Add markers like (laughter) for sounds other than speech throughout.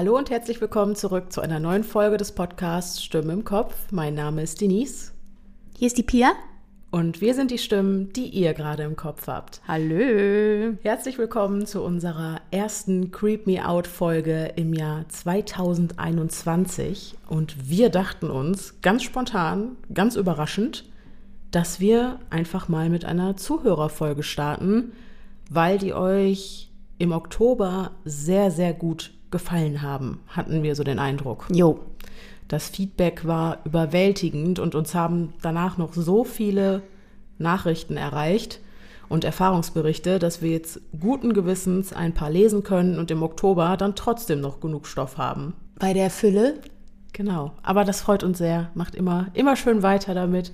Hallo und herzlich willkommen zurück zu einer neuen Folge des Podcasts Stimmen im Kopf. Mein Name ist Denise. Hier ist die Pia. Und wir sind die Stimmen, die ihr gerade im Kopf habt. Hallo. Herzlich willkommen zu unserer ersten Creep Me Out Folge im Jahr 2021. Und wir dachten uns ganz spontan, ganz überraschend, dass wir einfach mal mit einer Zuhörerfolge starten, weil die euch im Oktober sehr, sehr gut gefallen haben, hatten wir so den Eindruck. Jo. Das Feedback war überwältigend und uns haben danach noch so viele Nachrichten erreicht und Erfahrungsberichte, dass wir jetzt guten Gewissens ein paar lesen können und im Oktober dann trotzdem noch genug Stoff haben. Bei der Fülle? Genau. Aber das freut uns sehr. Macht immer, immer schön weiter damit.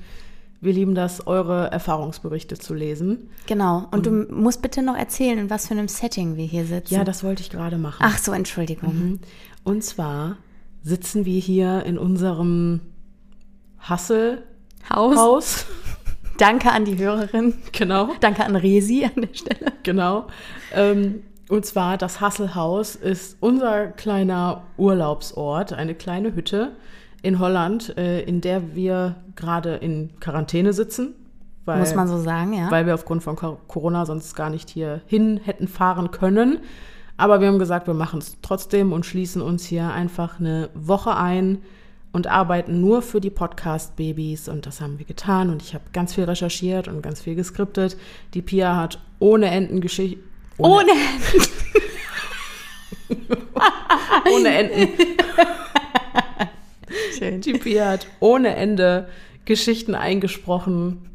Wir lieben das, eure Erfahrungsberichte zu lesen. Genau. Und du musst bitte noch erzählen, in was für einem Setting wir hier sitzen. Ja, das wollte ich gerade machen. Ach so, Entschuldigung. Mhm. Und zwar sitzen wir hier in unserem Hassel Haus. Haus. (laughs) Danke an die Hörerin. Genau. Danke an Resi an der Stelle. Genau. Ähm, und zwar das Hasselhaus ist unser kleiner Urlaubsort, eine kleine Hütte in Holland, äh, in der wir gerade in Quarantäne sitzen. Weil, Muss man so sagen, ja. Weil wir aufgrund von Cor- Corona sonst gar nicht hier hin hätten fahren können. Aber wir haben gesagt, wir machen es trotzdem und schließen uns hier einfach eine Woche ein und arbeiten nur für die Podcast-Babys. Und das haben wir getan. Und ich habe ganz viel recherchiert und ganz viel geskriptet. Die Pia hat ohne Enden Geschichte. Ohne. ohne Enden. (laughs) (laughs) Schön. Die Pia hat ohne Ende Geschichten eingesprochen.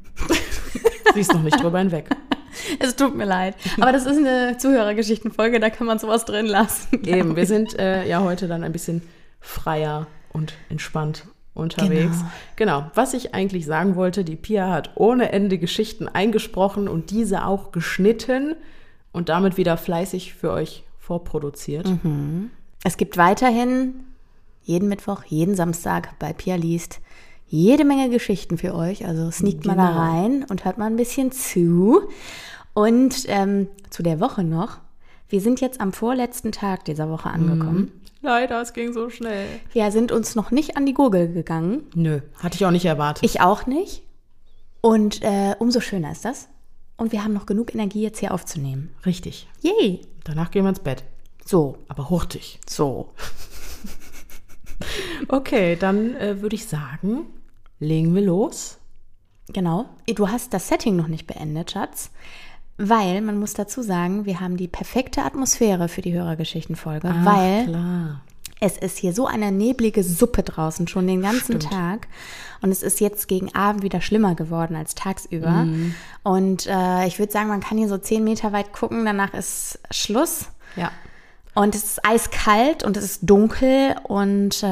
Sie ist noch nicht drüber hinweg. (laughs) Es tut mir leid. Aber das ist eine Zuhörergeschichtenfolge, da kann man sowas drin lassen. Eben, wir sind äh, ja heute dann ein bisschen freier und entspannt unterwegs. Genau. Genau. Was ich eigentlich sagen wollte, die Pia hat ohne Ende Geschichten eingesprochen und diese auch geschnitten und damit wieder fleißig für euch vorproduziert. Es gibt weiterhin jeden Mittwoch, jeden Samstag bei Pia liest jede Menge Geschichten für euch. Also sneakt mal da Genau. rein und hört mal ein bisschen zu. Und ähm, zu der Woche noch. Wir sind jetzt am vorletzten Tag dieser Woche angekommen. Leider, es ging so schnell. Wir sind uns noch nicht an die Gurgel gegangen. Nö, hatte ich auch nicht erwartet. Ich auch nicht. Und äh, umso schöner ist das. Und wir haben noch genug Energie, jetzt hier aufzunehmen. Richtig. Yay! Danach gehen wir ins Bett. So, Aber hurtig. so. Okay, dann äh, würde ich sagen, legen wir los. Genau. Du hast das Setting noch nicht beendet, Schatz. Weil, man muss dazu sagen, wir haben die perfekte Atmosphäre für die Hörergeschichtenfolge, weil klar. es ist hier so eine neblige Suppe draußen schon den ganzen Stimmt. Tag. Und es ist jetzt gegen Abend wieder schlimmer geworden als tagsüber. Mhm. Und äh, ich würde sagen, man kann hier so zehn Meter weit gucken, danach ist Schluss. Ja. Und es ist eiskalt und es ist dunkel und äh,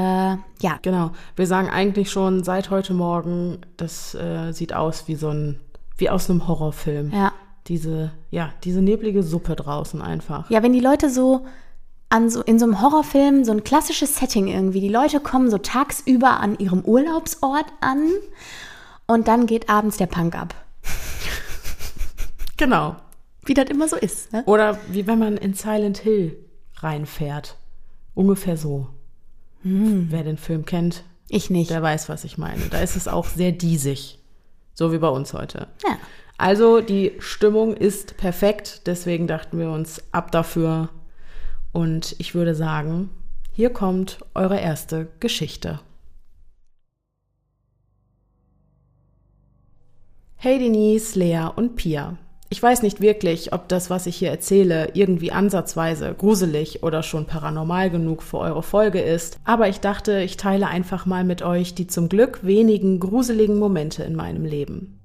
ja, Genau. Wir sagen eigentlich schon seit heute Morgen, das äh, sieht aus wie so ein, wie aus einem Horrorfilm. ja. Diese, ja, diese neblige Suppe draußen einfach. Ja, wenn die Leute so an so in so einem Horrorfilm so ein klassisches Setting irgendwie, die Leute kommen so tagsüber an ihrem Urlaubsort an und dann geht abends der Punk ab. Genau. Wie das immer so ist, ne? Oder wie wenn man in Silent Hill reinfährt. Ungefähr so. Wer den Film kennt, Ich nicht. der weiß, was ich meine. Da ist es auch sehr diesig. So wie bei uns heute. Ja. Also die Stimmung ist perfekt, deswegen dachten wir uns ab dafür. Und ich würde sagen, hier kommt eure erste Geschichte. Hey Denise, Lea und Pia. Ich weiß nicht wirklich, ob das, was ich hier erzähle, irgendwie ansatzweise gruselig oder schon paranormal genug für eure Folge ist, aber ich dachte, ich teile einfach mal mit euch die zum Glück wenigen gruseligen Momente in meinem Leben.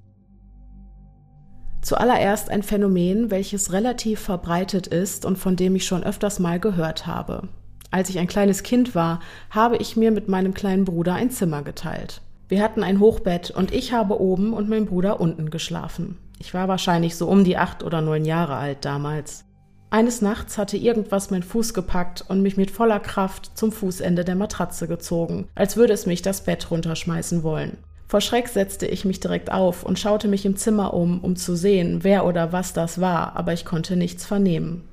Zuallererst ein Phänomen, welches relativ verbreitet ist und von dem ich schon öfters mal gehört habe. Als ich ein kleines Kind war, habe ich mir mit meinem kleinen Bruder ein Zimmer geteilt. Wir hatten ein Hochbett und ich habe oben und mein Bruder unten geschlafen. Ich war wahrscheinlich so um die acht oder neun Jahre alt damals. Eines Nachts hatte irgendwas mein Fuß gepackt und mich mit voller Kraft zum Fußende der Matratze gezogen, als würde es mich das Bett runterschmeißen wollen. Vor Schreck setzte ich mich direkt auf und schaute mich im Zimmer um, um zu sehen, wer oder was das war, aber ich konnte nichts vernehmen.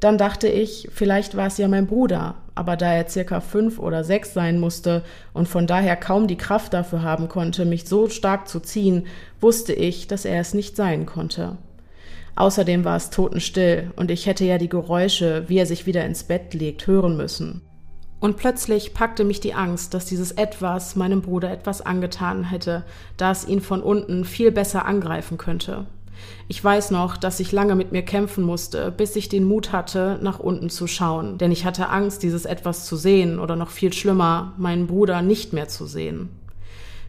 Dann dachte ich, vielleicht war es ja mein Bruder, aber da er circa fünf oder sechs sein musste und von daher kaum die Kraft dafür haben konnte, mich so stark zu ziehen, wusste ich, dass er es nicht sein konnte. Außerdem war es totenstill und ich hätte ja die Geräusche, wie er sich wieder ins Bett legt, hören müssen. Und plötzlich packte mich die Angst, dass dieses Etwas meinem Bruder etwas angetan hätte, da es ihn von unten viel besser angreifen könnte. Ich weiß noch, dass ich lange mit mir kämpfen musste, bis ich den Mut hatte, nach unten zu schauen, denn ich hatte Angst, dieses etwas zu sehen oder noch viel schlimmer, meinen Bruder nicht mehr zu sehen.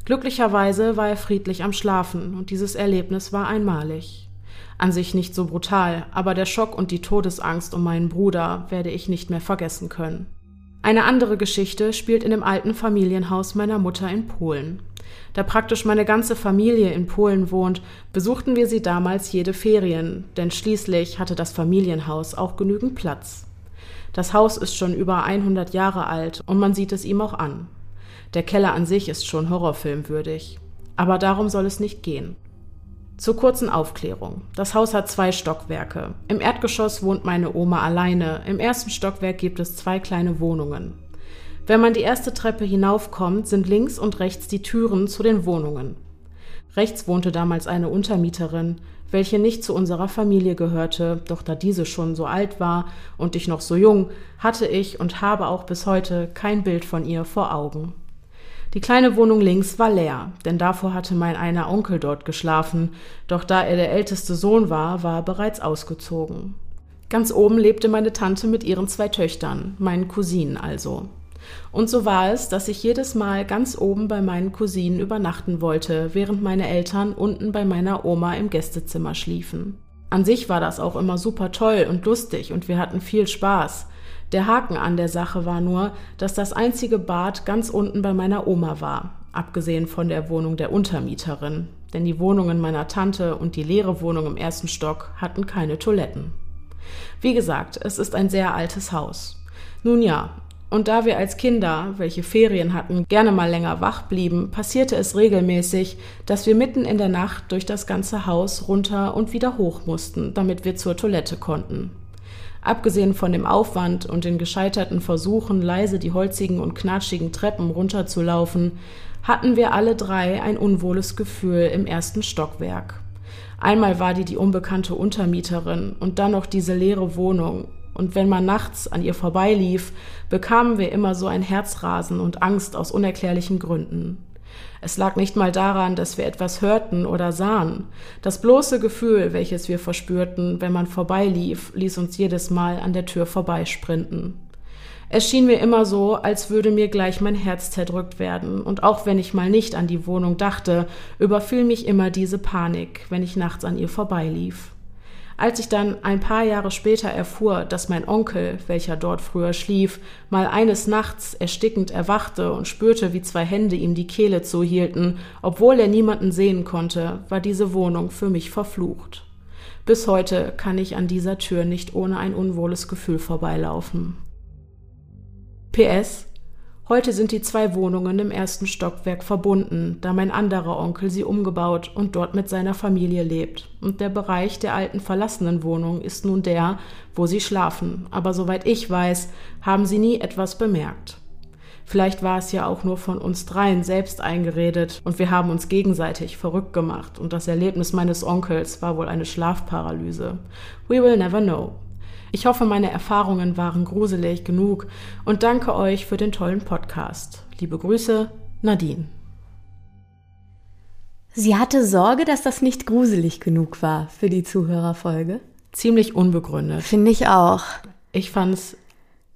Glücklicherweise war er friedlich am Schlafen und dieses Erlebnis war einmalig. An sich nicht so brutal, aber der Schock und die Todesangst um meinen Bruder werde ich nicht mehr vergessen können. Eine andere Geschichte spielt in dem alten Familienhaus meiner Mutter in Polen. Da praktisch meine ganze Familie in Polen wohnt, besuchten wir sie damals jede Ferien, denn schließlich hatte das Familienhaus auch genügend Platz. Das Haus ist schon über 100 Jahre alt und man sieht es ihm auch an. Der Keller an sich ist schon horrorfilmwürdig. Aber darum soll es nicht gehen. Zur kurzen Aufklärung. Das Haus hat zwei Stockwerke. Im Erdgeschoss wohnt meine Oma alleine. Im ersten Stockwerk gibt es zwei kleine Wohnungen. Wenn man die erste Treppe hinaufkommt, sind links und rechts die Türen zu den Wohnungen. Rechts wohnte damals eine Untermieterin, welche nicht zu unserer Familie gehörte, doch da diese schon so alt war und ich noch so jung, hatte ich und habe auch bis heute kein Bild von ihr vor Augen. Die kleine Wohnung links war leer, denn davor hatte mein einer Onkel dort geschlafen, doch da er der älteste Sohn war, war er bereits ausgezogen. Ganz oben lebte meine Tante mit ihren zwei Töchtern, meinen Cousinen also. Und so war es, dass ich jedes Mal ganz oben bei meinen Cousinen übernachten wollte, während meine Eltern unten bei meiner Oma im Gästezimmer schliefen. An sich war das auch immer super toll und lustig und wir hatten viel Spaß. Der Haken an der Sache war nur, dass das einzige Bad ganz unten bei meiner Oma war, abgesehen von der Wohnung der Untermieterin, denn die Wohnungen meiner Tante und die leere Wohnung im ersten Stock hatten keine Toiletten. Wie gesagt, es ist ein sehr altes Haus. Nun ja, und da wir als Kinder, welche Ferien hatten, gerne mal länger wach blieben, passierte es regelmäßig, dass wir mitten in der Nacht durch das ganze Haus runter und wieder hoch mussten, damit wir zur Toilette konnten. Abgesehen von dem Aufwand und den gescheiterten Versuchen, leise die holzigen und knatschigen Treppen runterzulaufen, hatten wir alle drei ein unwohles Gefühl im ersten Stockwerk. Einmal war die die unbekannte Untermieterin und dann noch diese leere Wohnung, und wenn man nachts an ihr vorbeilief, bekamen wir immer so ein Herzrasen und Angst aus unerklärlichen Gründen. Es lag nicht mal daran, dass wir etwas hörten oder sahen. Das bloße Gefühl, welches wir verspürten, wenn man vorbeilief, ließ uns jedes Mal an der Tür vorbeisprinten. Es schien mir immer so, als würde mir gleich mein Herz zerdrückt werden, und auch wenn ich mal nicht an die Wohnung dachte, überfiel mich immer diese Panik, wenn ich nachts an ihr vorbeilief. Als ich dann ein paar Jahre später erfuhr, dass mein Onkel, welcher dort früher schlief, mal eines Nachts erstickend erwachte und spürte, wie zwei Hände ihm die Kehle zuhielten, obwohl er niemanden sehen konnte, war diese Wohnung für mich verflucht. Bis heute kann ich an dieser Tür nicht ohne ein unwohles Gefühl vorbeilaufen. PS Heute sind die zwei Wohnungen im ersten Stockwerk verbunden, da mein anderer Onkel sie umgebaut und dort mit seiner Familie lebt. Und der Bereich der alten verlassenen Wohnung ist nun der, wo sie schlafen. Aber soweit ich weiß, haben sie nie etwas bemerkt. Vielleicht war es ja auch nur von uns dreien selbst eingeredet und wir haben uns gegenseitig verrückt gemacht und das Erlebnis meines Onkels war wohl eine Schlafparalyse. We will never know. Ich hoffe, meine Erfahrungen waren gruselig genug und danke euch für den tollen Podcast. Liebe Grüße, Nadine. Sie hatte Sorge, dass das nicht gruselig genug war für die Zuhörerfolge. Ziemlich unbegründet. Finde ich auch. Ich fand es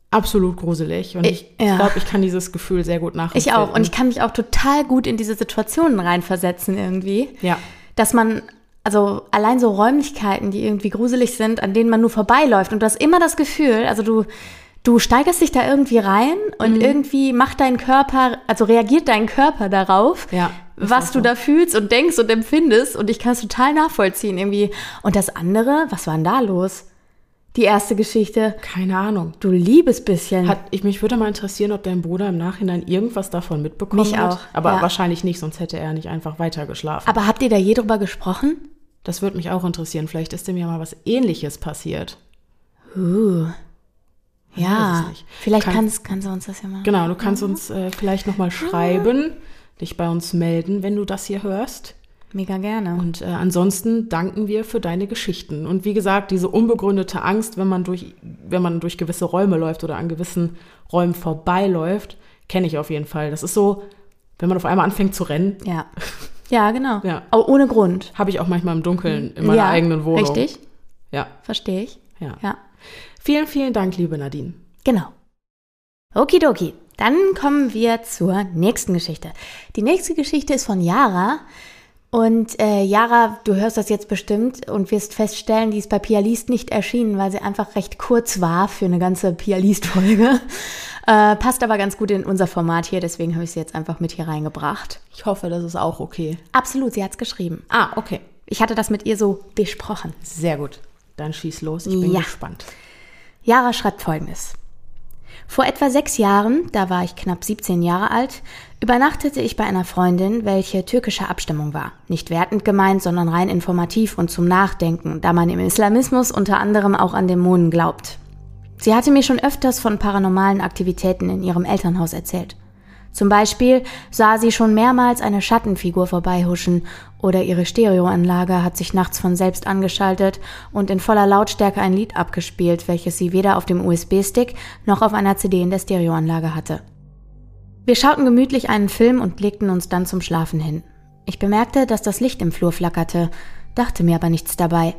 absolut gruselig und ich, ja. glaube, ich kann dieses Gefühl sehr gut nachvollziehen. Ich auch und ich kann mich auch total gut in diese Situationen reinversetzen irgendwie. Ja. Dass man also allein so Räumlichkeiten, die irgendwie gruselig sind, an denen man nur vorbeiläuft. Und du hast immer das Gefühl, also du, du steigerst dich da irgendwie rein und mhm. irgendwie macht dein Körper, also reagiert dein Körper darauf, ja, was du so. da fühlst und denkst und empfindest. Und ich kann es total nachvollziehen irgendwie. Und das andere, was war denn da los? Die erste Geschichte. Keine Ahnung. Du liebes bisschen. Hat, ich, mich würde mal interessieren, ob dein Bruder im Nachhinein irgendwas davon mitbekommen mich hat. Auch, Aber ja. wahrscheinlich nicht, sonst hätte er nicht einfach weitergeschlafen. Aber habt ihr da je drüber gesprochen? Das würde mich auch interessieren. Vielleicht ist dem ja mal was Ähnliches passiert. Uh. Ja, vielleicht Kann- kannst, kannst du uns das ja mal. Genau, du kannst uns äh, vielleicht nochmal schreiben, dich bei uns melden, wenn du das hier hörst. Mega gerne. Und äh, ansonsten danken wir für deine Geschichten. Und wie gesagt, diese unbegründete Angst, wenn man durch, wenn man durch gewisse Räume läuft oder an gewissen Räumen vorbeiläuft, kenne ich auf jeden Fall. Das ist so, wenn man auf einmal anfängt zu rennen, Ja. Ja, genau. Ja. Aber ohne Grund. habe ich auch manchmal im Dunkeln in meiner ja, eigenen Wohnung. Richtig, Ja, verstehe ich. ja, Ja. Vielen, vielen Dank, liebe Nadine. Genau. Okidoki. Dann kommen wir zur nächsten Geschichte. Die nächste Geschichte ist von Yara. Und äh, Yara, du hörst das jetzt bestimmt und wirst feststellen, die ist bei Pialist nicht erschienen, weil sie einfach recht kurz war für eine ganze Pialist-Folge. (laughs) Äh, passt aber ganz gut in unser Format hier, deswegen habe ich sie jetzt einfach mit hier reingebracht. Ich hoffe, das ist auch okay. Absolut, sie hat's geschrieben. Ah, okay. Ich hatte das mit ihr so besprochen. Sehr gut. Dann schieß los. Ich bin Ja. gespannt. Yara schreibt folgendes. Vor etwa sechs Jahren, da war ich knapp 17 Jahre alt, übernachtete ich bei einer Freundin, welche türkischer Abstammung war. Nicht wertend gemeint, sondern rein informativ und zum Nachdenken, da man im Islamismus unter anderem auch an Dämonen glaubt. Sie hatte mir schon öfters von paranormalen Aktivitäten in ihrem Elternhaus erzählt. Zum Beispiel sah sie schon mehrmals eine Schattenfigur vorbeihuschen oder ihre Stereoanlage hat sich nachts von selbst angeschaltet und in voller Lautstärke ein Lied abgespielt, welches sie weder auf dem USB-Stick noch auf einer CD in der Stereoanlage hatte. Wir schauten gemütlich einen Film und legten uns dann zum Schlafen hin. Ich bemerkte, dass das Licht im Flur flackerte, dachte mir aber nichts dabei.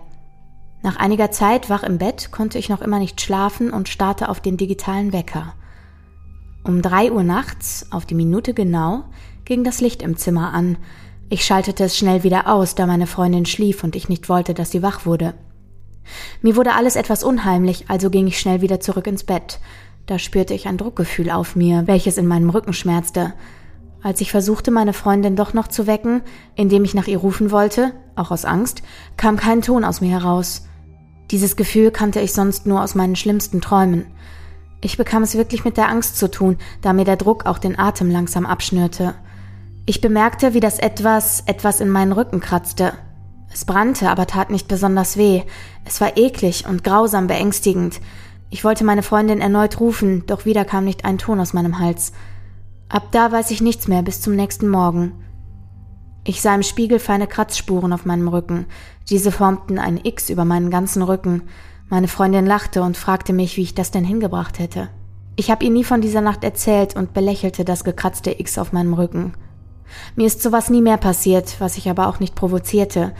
Nach einiger Zeit wach im Bett konnte ich noch immer nicht schlafen und starrte auf den digitalen Wecker. Um drei Uhr nachts, auf die Minute genau, ging das Licht im Zimmer an. Ich schaltete es schnell wieder aus, da meine Freundin schlief und ich nicht wollte, dass sie wach wurde. Mir wurde alles etwas unheimlich, also ging ich schnell wieder zurück ins Bett. Da spürte ich ein Druckgefühl auf mir, welches in meinem Rücken schmerzte. Als ich versuchte, meine Freundin doch noch zu wecken, indem ich nach ihr rufen wollte, auch aus Angst, kam kein Ton aus mir heraus. Dieses Gefühl kannte ich sonst nur aus meinen schlimmsten Träumen. Ich bekam es wirklich mit der Angst zu tun, da mir der Druck auch den Atem langsam abschnürte. Ich bemerkte, wie das etwas, etwas in meinen Rücken kratzte. Es brannte, aber tat nicht besonders weh. Es war eklig und grausam beängstigend. Ich wollte meine Freundin erneut rufen, doch wieder kam nicht ein Ton aus meinem Hals. Ab da weiß ich nichts mehr bis zum nächsten Morgen. Ich sah im Spiegel feine Kratzspuren auf meinem Rücken. Diese formten ein X über meinen ganzen Rücken. Meine Freundin lachte und fragte mich, wie ich das denn hingebracht hätte. Ich habe ihr nie von dieser Nacht erzählt und belächelte das gekratzte X auf meinem Rücken. Mir ist sowas nie mehr passiert, was ich aber auch nicht provozierte.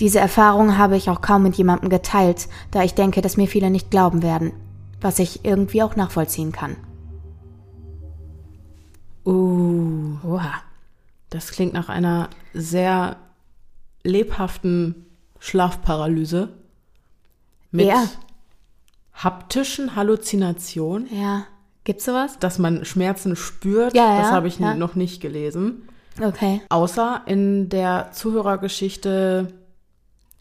Diese Erfahrung habe ich auch kaum mit jemandem geteilt, da ich denke, dass mir viele nicht glauben werden, was ich irgendwie auch nachvollziehen kann. Uh, Oha. das klingt nach einer sehr lebhaften Schlafparalyse. Mit Ja. haptischen Halluzinationen, Ja. Gibt's sowas? dass man Schmerzen spürt. Ja, ja, das habe ich ja. noch nicht gelesen. Okay. Außer in der Zuhörergeschichte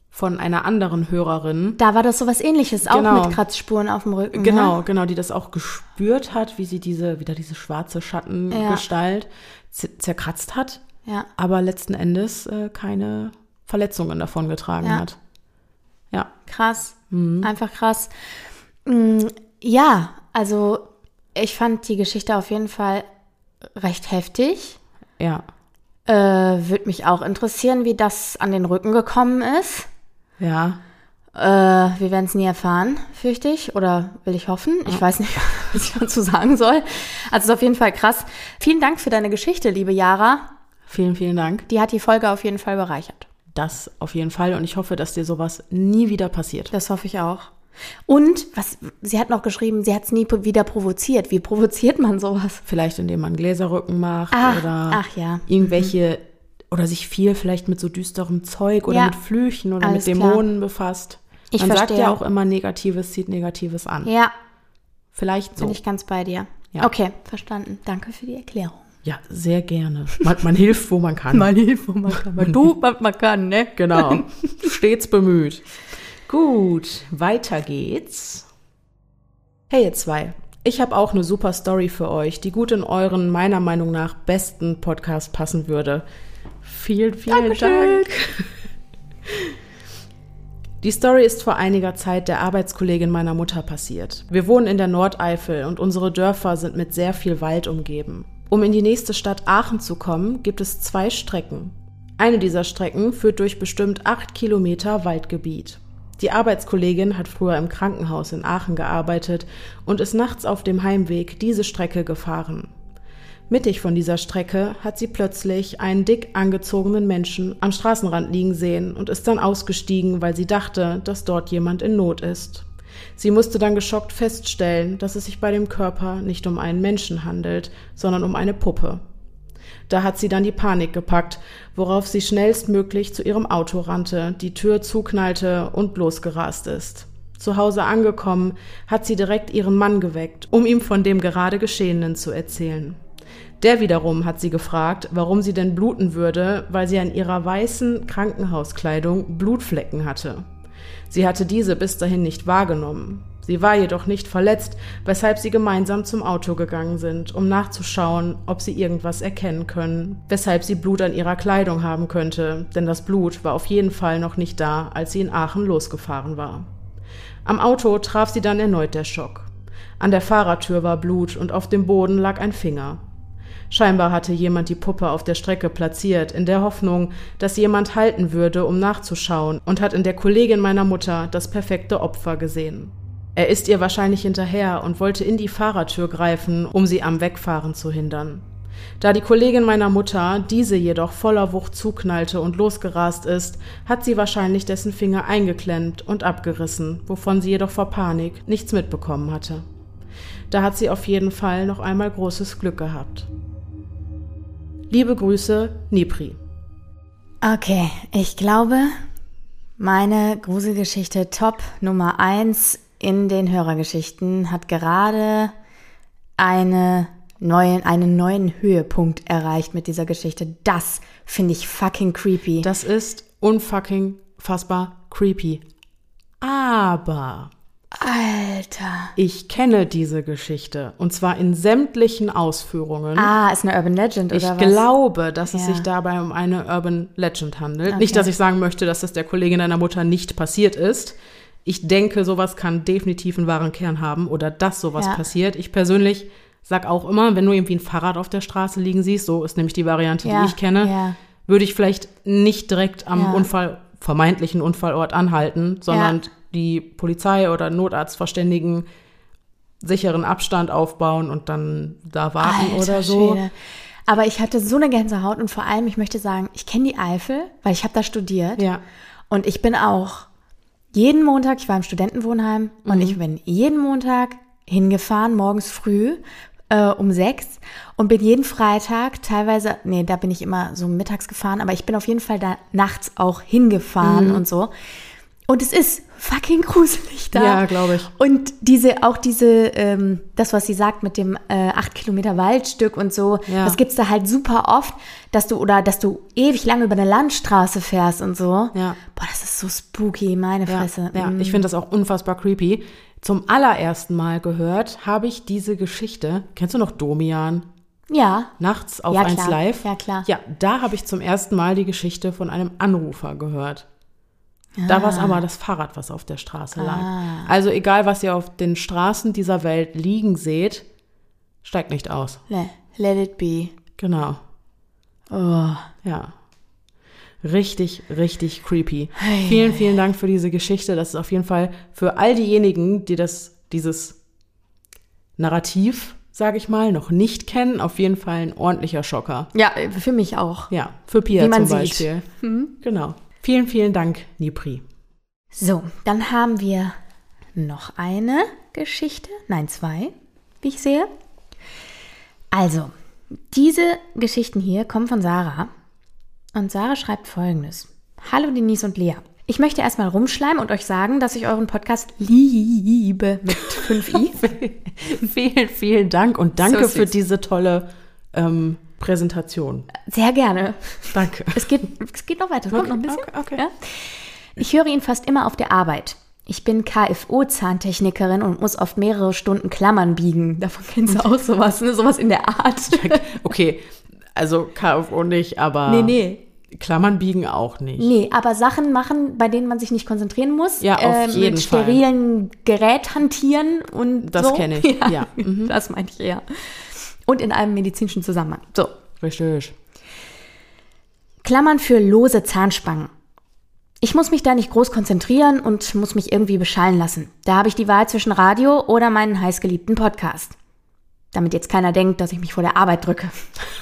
von einer anderen Hörerin. Da war das sowas ähnliches, auch Genau. mit Kratzspuren auf dem Rücken. Genau, Ne? genau, die das auch gespürt hat, wie sie diese, wieder diese schwarze Schattengestalt zerkratzt hat, Ja. aber letzten Endes äh, keine Verletzungen davon getragen Ja. hat. Ja. Krass. Mhm. Einfach krass. Mm, Ja, also ich fand die Geschichte auf jeden Fall recht heftig. Ja. Äh, Würde mich auch interessieren, wie das an den Rücken gekommen ist. Ja. Äh, wir werden es nie erfahren, fürchte ich. Oder will ich hoffen. Ich weiß nicht, (laughs) was ich dazu sagen soll. Also es ist auf jeden Fall krass. Vielen Dank für deine Geschichte, liebe Yara. Vielen, vielen Dank. Die hat die Folge auf jeden Fall bereichert. Das auf jeden Fall. Und ich hoffe, dass dir sowas nie wieder passiert. Das hoffe ich auch. Und was sie hat noch geschrieben, sie hat es nie wieder provoziert. Wie provoziert man sowas? Vielleicht, indem man Gläserrücken macht Ah, oder ach ja. irgendwelche oder sich viel vielleicht mit so düsterem Zeug oder Ja. mit Flüchen oder Alles mit klar. Dämonen befasst. Ich man sagt verstehe. ja auch immer, Negatives zieht Negatives an. Ja, Vielleicht so. bin ich ganz bei dir. Ja. Okay, verstanden. Danke für die Erklärung. Ja, sehr gerne. Man, man hilft, wo man kann. (laughs) hilft, wo man kann. Man tut, was man kann, ne? Genau. (laughs) Stets bemüht. Gut, weiter geht's. Hey ihr zwei, ich habe auch eine super Story für euch, die gut in euren, meiner Meinung nach, besten Podcast passen würde. Vielen, vielen Dankeschön. Dank. (laughs) Die Story ist vor einiger Zeit der Arbeitskollegin meiner Mutter passiert. Wir wohnen in der Nordeifel und unsere Dörfer sind mit sehr viel Wald umgeben. Um in die nächste Stadt Aachen zu kommen, gibt es zwei Strecken. Eine dieser Strecken führt durch bestimmt acht Kilometer Waldgebiet. Die Arbeitskollegin hat früher im Krankenhaus in Aachen gearbeitet und ist nachts auf dem Heimweg diese Strecke gefahren. Mittig von dieser Strecke hat sie plötzlich einen dick angezogenen Menschen am Straßenrand liegen sehen und ist dann ausgestiegen, weil sie dachte, dass dort jemand in Not ist. Sie musste dann geschockt feststellen, dass es sich bei dem Körper nicht um einen Menschen handelt, sondern um eine Puppe. Da hat sie dann die Panik gepackt, worauf sie schnellstmöglich zu ihrem Auto rannte, die Tür zuknallte und losgerast ist. Zu Hause angekommen, hat sie direkt ihren Mann geweckt, um ihm von dem gerade Geschehenen zu erzählen. Der wiederum hat sie gefragt, warum sie denn bluten würde, weil sie an ihrer weißen Krankenhauskleidung Blutflecken hatte. Sie hatte diese bis dahin nicht wahrgenommen. Sie war jedoch nicht verletzt, weshalb sie gemeinsam zum Auto gegangen sind, um nachzuschauen, ob sie irgendwas erkennen können, weshalb sie Blut an ihrer Kleidung haben könnte, denn das Blut war auf jeden Fall noch nicht da, als sie in Aachen losgefahren war. Am Auto traf sie dann erneut der Schock. An der Fahrertür war Blut und auf dem Boden lag ein Finger. Scheinbar hatte jemand die Puppe auf der Strecke platziert, in der Hoffnung, dass jemand halten würde, um nachzuschauen, und hat in der Kollegin meiner Mutter das perfekte Opfer gesehen. Er ist ihr wahrscheinlich hinterher und wollte in die Fahrertür greifen, um sie am Wegfahren zu hindern. Da die Kollegin meiner Mutter diese jedoch voller Wucht zuknallte und losgerast ist, hat sie wahrscheinlich dessen Finger eingeklemmt und abgerissen, wovon sie jedoch vor Panik nichts mitbekommen hatte. Da hat sie auf jeden Fall noch einmal großes Glück gehabt. Liebe Grüße, Nipri. Okay, ich glaube, meine Gruselgeschichte Top Nummer 1 in den Hörergeschichten hat gerade eine neuen, einen neuen Höhepunkt erreicht mit dieser Geschichte. Das finde ich fucking creepy. Das ist unfucking fassbar creepy. Aber Alter. Ich kenne diese Geschichte und zwar in sämtlichen Ausführungen. Ah, ist eine Urban Legend oder ich was? Ich glaube, dass es Ja. sich dabei um eine Urban Legend handelt. Okay. Nicht, dass ich sagen möchte, dass das der Kollegin deiner Mutter nicht passiert ist. Ich denke, sowas kann definitiv einen wahren Kern haben oder dass sowas Ja. passiert. Ich persönlich sag auch immer, wenn du irgendwie ein Fahrrad auf der Straße liegen siehst, so ist nämlich die Variante, Ja, die ich kenne, würde ich vielleicht nicht direkt am. Unfall, vermeintlichen Unfallort anhalten, sondern. Die Polizei oder Notarzt verständigen, sicheren Abstand aufbauen und dann da warten Alter oder so. Schwede. Aber ich hatte so eine Gänsehaut und vor allem, ich möchte sagen, ich kenne die Eifel, weil ich habe da studiert. Ja. Und ich bin auch jeden Montag, ich war im Studentenwohnheim Mhm. und ich bin jeden Montag hingefahren, morgens früh äh, um sechs und bin jeden Freitag teilweise, nee, da bin ich immer so mittags gefahren, aber ich bin auf jeden Fall da nachts auch Mhm. hingefahren und so. Und es ist fucking gruselig da. Ja, glaube ich. Und diese, auch diese, ähm, das, was sie sagt mit dem äh, acht Kilometer Waldstück und so, Ja. das gibt's da halt super oft, dass du, oder dass du ewig lange über eine Landstraße fährst und so. Ja. Boah, das ist so spooky, meine Ja, Fresse. ja. Mm. ich finde das auch unfassbar creepy. Zum allerersten Mal gehört habe ich diese Geschichte. Kennst du noch Domian? ja. Nachts auf Ja, 1 klar. Live? Ja, klar. Ja, da habe ich zum ersten Mal die Geschichte von einem Anrufer gehört. Da war es aber das Fahrrad, was auf der Straße lag. Ah. Also egal, was ihr auf den Straßen dieser Welt liegen seht, steigt nicht aus. Le- Let it be. Genau. Oh. Ja. Richtig, richtig creepy. Vielen, vielen Dank für diese Geschichte. Das ist auf jeden Fall für all diejenigen, die das, dieses Narrativ, sage ich mal, noch nicht kennen, auf jeden Fall ein ordentlicher Schocker. Ja, für mich auch. Ja, für Pia Wie man zum sieht. Mhm. Beispiel. Genau. Vielen, vielen Dank, Nipri. So, dann haben wir noch eine Geschichte. Nein, zwei, wie ich sehe. Also, diese Geschichten hier kommen von Sarah. Und Sarah schreibt folgendes. Hallo Denise und Lea. Ich möchte erstmal rumschleimen und euch sagen, dass ich euren Podcast liebe mit 5i. (laughs) vielen, vielen Dank und danke So für diese tolle ähm, Präsentation. Sehr gerne. Danke. Es geht, es geht noch weiter. Es kommt noch ein bisschen. okay, okay. Ja? Ich höre ihn fast immer auf der Arbeit. Ich bin KFO-Zahntechnikerin und muss oft mehrere Stunden Klammern biegen. Davon kennst du auch sowas, ne? Sowas in der Art. Okay, also KFO nicht, aber. Nee, nee. Klammern biegen auch nicht. Nee, aber Sachen machen, bei denen man sich nicht konzentrieren muss. Ja, auf äh, jeden mit Fall. sterilen Gerät hantieren und Das so. kenne ich, (laughs) ja. Mhm. Das meinte ich eher. Und in einem medizinischen Zusammenhang. So. Richtig. Klammern für lose Zahnspangen. Ich muss mich da nicht groß konzentrieren und muss mich irgendwie beschallen lassen. Da habe ich die Wahl zwischen Radio oder meinen heißgeliebten Podcast. Damit jetzt keiner denkt, dass ich mich vor der Arbeit drücke.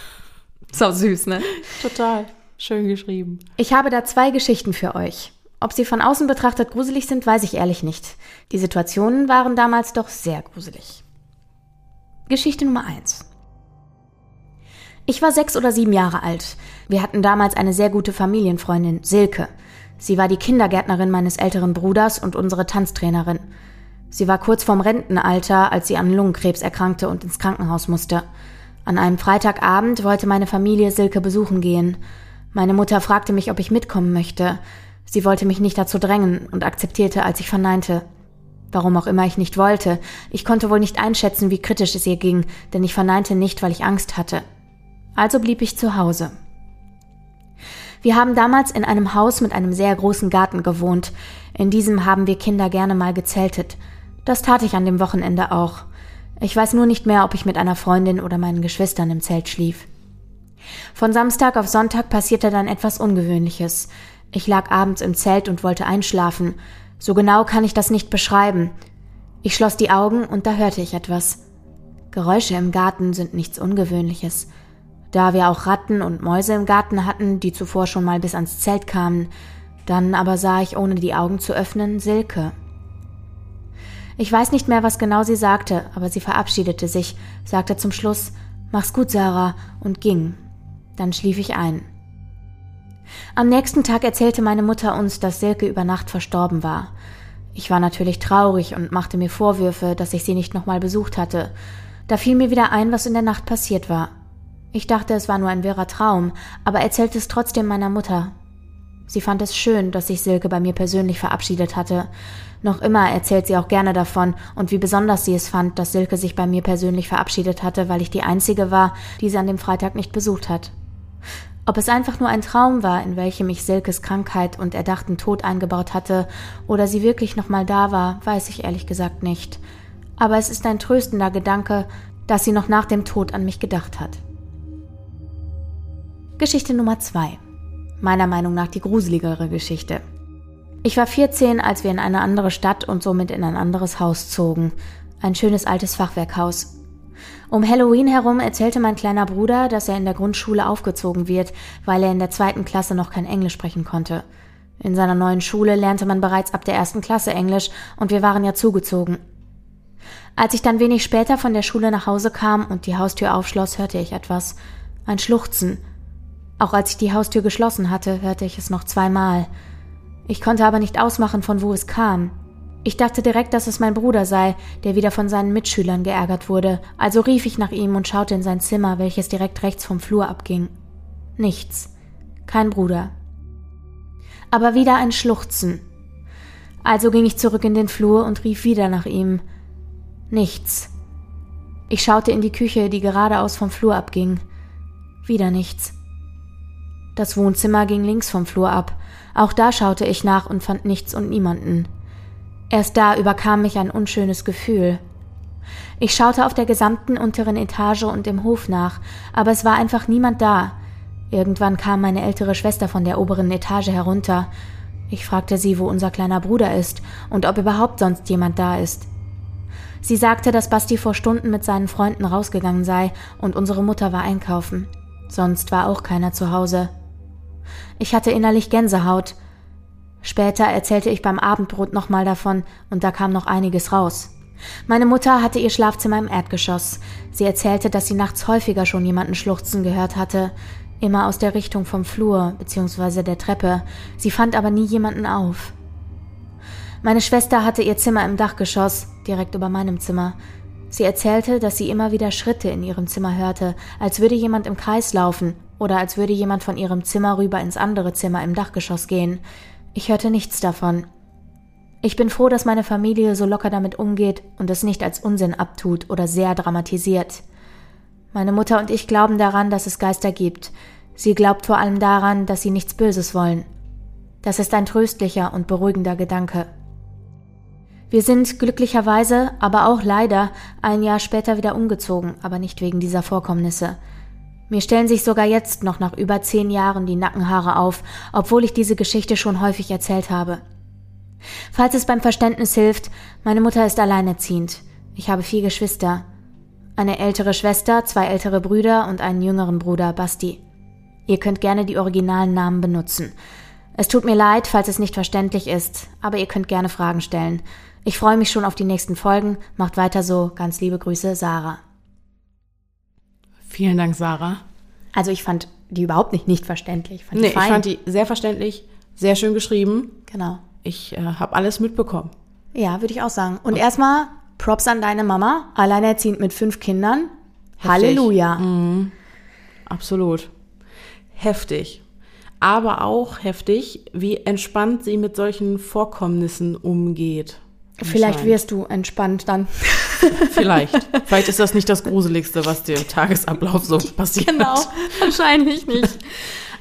(laughs) so süß, ne? Total. Schön geschrieben. Ich habe da zwei Geschichten für euch. Ob sie von außen betrachtet gruselig sind, weiß ich ehrlich nicht. Die Situationen waren damals doch sehr gruselig. Geschichte Nummer eins. Ich war sechs oder sieben Jahre alt. Wir hatten damals eine sehr gute Familienfreundin, Silke. Sie war die Kindergärtnerin meines älteren Bruders und unsere Tanztrainerin. Sie war kurz vorm Rentenalter, als sie an Lungenkrebs erkrankte und ins Krankenhaus musste. An einem Freitagabend wollte meine Familie Silke besuchen gehen. Meine Mutter fragte mich, ob ich mitkommen möchte. Sie wollte mich nicht dazu drängen und akzeptierte, als ich verneinte. Warum auch immer ich nicht wollte. Ich konnte wohl nicht einschätzen, wie kritisch es ihr ging, denn ich verneinte nicht, weil ich Angst hatte. Also blieb ich zu Hause. Wir haben damals in einem Haus mit einem sehr großen Garten gewohnt. In diesem haben wir Kinder gerne mal gezeltet. Das tat ich an dem Wochenende auch. Ich weiß nur nicht mehr, ob ich mit einer Freundin oder meinen Geschwistern im Zelt schlief. Von Samstag auf Sonntag passierte dann etwas Ungewöhnliches. Ich lag abends im Zelt und wollte einschlafen. So genau kann ich das nicht beschreiben. Ich schloss die Augen und da hörte ich etwas. Geräusche im Garten sind nichts Ungewöhnliches. Da wir auch Ratten und Mäuse im Garten hatten, die zuvor schon mal bis ans Zelt kamen, dann aber sah ich, ohne die Augen zu öffnen, Silke. Ich weiß nicht mehr, was genau sie sagte, aber sie verabschiedete sich, sagte zum Schluss Mach's gut, Sarah, und ging. Dann schlief ich ein. Am nächsten Tag erzählte meine Mutter uns, dass Silke über Nacht verstorben war. Ich war natürlich traurig und machte mir Vorwürfe, dass ich sie nicht nochmal besucht hatte. Da fiel mir wieder ein, was in der Nacht passiert war. Ich dachte, es war nur ein wirrer Traum, aber erzählte es trotzdem meiner Mutter. Sie fand es schön, dass sich Silke bei mir persönlich verabschiedet hatte. Noch immer erzählt sie auch gerne davon und wie besonders sie es fand, dass Silke sich bei mir persönlich verabschiedet hatte, weil ich die einzige war, die sie an dem Freitag nicht besucht hat. Ob es einfach nur ein Traum war, in welchem ich Silkes Krankheit und erdachten Tod eingebaut hatte, oder sie wirklich nochmal da war, weiß ich ehrlich gesagt nicht. Aber es ist ein tröstender Gedanke, dass sie noch nach dem Tod an mich gedacht hat. Geschichte Nummer zwei. Meiner Meinung nach die gruseligere Geschichte. Ich war 14, als wir in eine andere Stadt und somit in ein anderes Haus zogen. Ein schönes altes Fachwerkhaus. Um Halloween herum erzählte mein kleiner Bruder, dass er in der Grundschule aufgezogen wird, weil er in der zweiten Klasse noch kein Englisch sprechen konnte. In seiner neuen Schule lernte man bereits ab der ersten Klasse Englisch und wir waren ja zugezogen. Als ich dann wenig später von der Schule nach Hause kam und die Haustür aufschloss, hörte ich etwas. Ein Schluchzen. Auch als ich die Haustür geschlossen hatte, hörte ich es noch zweimal. Ich konnte aber nicht ausmachen, von wo es kam. Ich dachte direkt, dass es mein Bruder sei, der wieder von seinen Mitschülern geärgert wurde, also rief ich nach ihm und schaute in sein Zimmer, welches direkt rechts vom Flur abging. Nichts. Kein Bruder. Aber wieder ein Schluchzen. Also ging ich zurück in den Flur und rief wieder nach ihm. Nichts. Ich schaute in die Küche, die geradeaus vom Flur abging. Wieder nichts. Das Wohnzimmer ging links vom Flur ab. Auch da schaute ich nach und fand nichts und niemanden. Erst da überkam mich ein unschönes Gefühl. Ich schaute auf der gesamten unteren Etage und im Hof nach, aber es war einfach niemand da. Irgendwann kam meine ältere Schwester von der oberen Etage herunter. Ich fragte sie, wo unser kleiner Bruder ist und ob überhaupt sonst jemand da ist. Sie sagte, dass Basti vor Stunden mit seinen Freunden rausgegangen sei und unsere Mutter war einkaufen. Sonst war auch keiner zu Hause. Ich hatte innerlich Gänsehaut. Später erzählte ich beim Abendbrot nochmal davon und da kam noch einiges raus. Meine Mutter hatte ihr Schlafzimmer im Erdgeschoss. Sie erzählte, dass sie nachts häufiger schon jemanden schluchzen gehört hatte, immer aus der Richtung vom Flur bzw. der Treppe. Sie fand aber nie jemanden auf. Meine Schwester hatte ihr Zimmer im Dachgeschoss, direkt über meinem Zimmer. Sie erzählte, dass sie immer wieder Schritte in ihrem Zimmer hörte, als würde jemand im Kreis laufen oder als würde jemand von ihrem Zimmer rüber ins andere Zimmer im Dachgeschoss gehen. Ich hörte nichts davon. Ich bin froh, dass meine Familie so locker damit umgeht und es nicht als Unsinn abtut oder sehr dramatisiert. Meine Mutter und ich glauben daran, dass es Geister gibt. Sie glaubt vor allem daran, dass sie nichts Böses wollen. Das ist ein tröstlicher und beruhigender Gedanke. Wir sind glücklicherweise, aber auch leider ein Jahr später wieder umgezogen, aber nicht wegen dieser Vorkommnisse. Mir stellen sich sogar jetzt noch nach über zehn Jahren die Nackenhaare auf, obwohl ich diese Geschichte schon häufig erzählt habe. Falls es beim Verständnis hilft, meine Mutter ist alleinerziehend. Ich habe vier Geschwister. Eine ältere Schwester, zwei ältere Brüder und einen jüngeren Bruder, Basti. Ihr könnt gerne die originalen Namen benutzen. Es tut mir leid, falls es nicht verständlich ist, aber ihr könnt gerne Fragen stellen. Ich freue mich schon auf die nächsten Folgen. Macht weiter so. Ganz liebe Grüße, Sarah. Vielen Dank, Sarah. Also ich fand die überhaupt nicht nicht verständlich. Fand nee, ich fand die sehr verständlich, sehr schön geschrieben. Genau. Ich äh, habe alles mitbekommen. Ja, würde ich auch sagen. Und erstmal Props an deine Mama, alleinerziehend mit fünf Kindern. Heftig. Halleluja. Mhm. Absolut. Heftig. Aber auch heftig, wie entspannt sie mit solchen Vorkommnissen umgeht. Vielleicht wirst du entspannt dann. Vielleicht. Vielleicht ist das nicht das Gruseligste, was dir im Tagesablauf so passiert. Genau, wahrscheinlich nicht.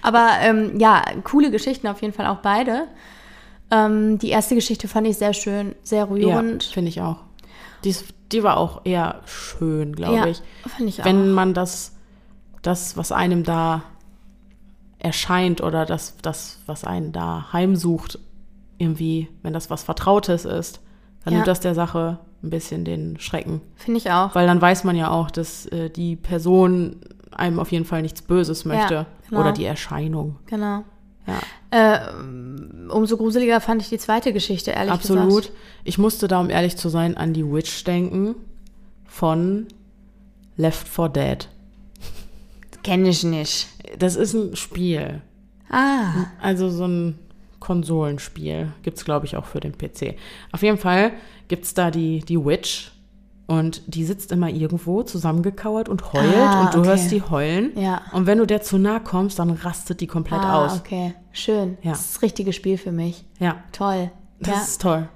Aber ähm, ja, coole Geschichten auf jeden Fall auch beide. Ähm, die erste Geschichte fand ich sehr schön, sehr rührend. Ja, finde ich auch. Die, die war auch eher schön, glaube ja, ich. Finde ich auch. Wenn man das, das, was einem da erscheint oder das, das, was einen da heimsucht, irgendwie, wenn das was Vertrautes ist, dann ja. nimmt das der Sache ein bisschen den Schrecken. Finde ich auch. Weil dann weiß man ja auch, dass äh, die Person einem auf jeden Fall nichts Böses möchte. Ja, genau. Oder die Erscheinung. Genau. Ja. Äh, umso gruseliger fand ich die zweite Geschichte, ehrlich Absolut. gesagt. Absolut. Ich musste da, um ehrlich zu sein, an die Witch denken von Left 4 Dead. Kenne ich nicht. Das ist ein Spiel. Ah. Also so ein Konsolenspiel. Gibt es, glaube ich, auch für den PC. Auf jeden Fall gibt es da die, die Witch und die sitzt immer irgendwo zusammengekauert und heult ah, und du okay. hörst die heulen. Ja. Und wenn du der zu nah kommst, dann rastet die komplett ah, aus. okay. Schön. Ja. Das ist das richtige Spiel für mich. Ja. Toll. Das ja. ist toll.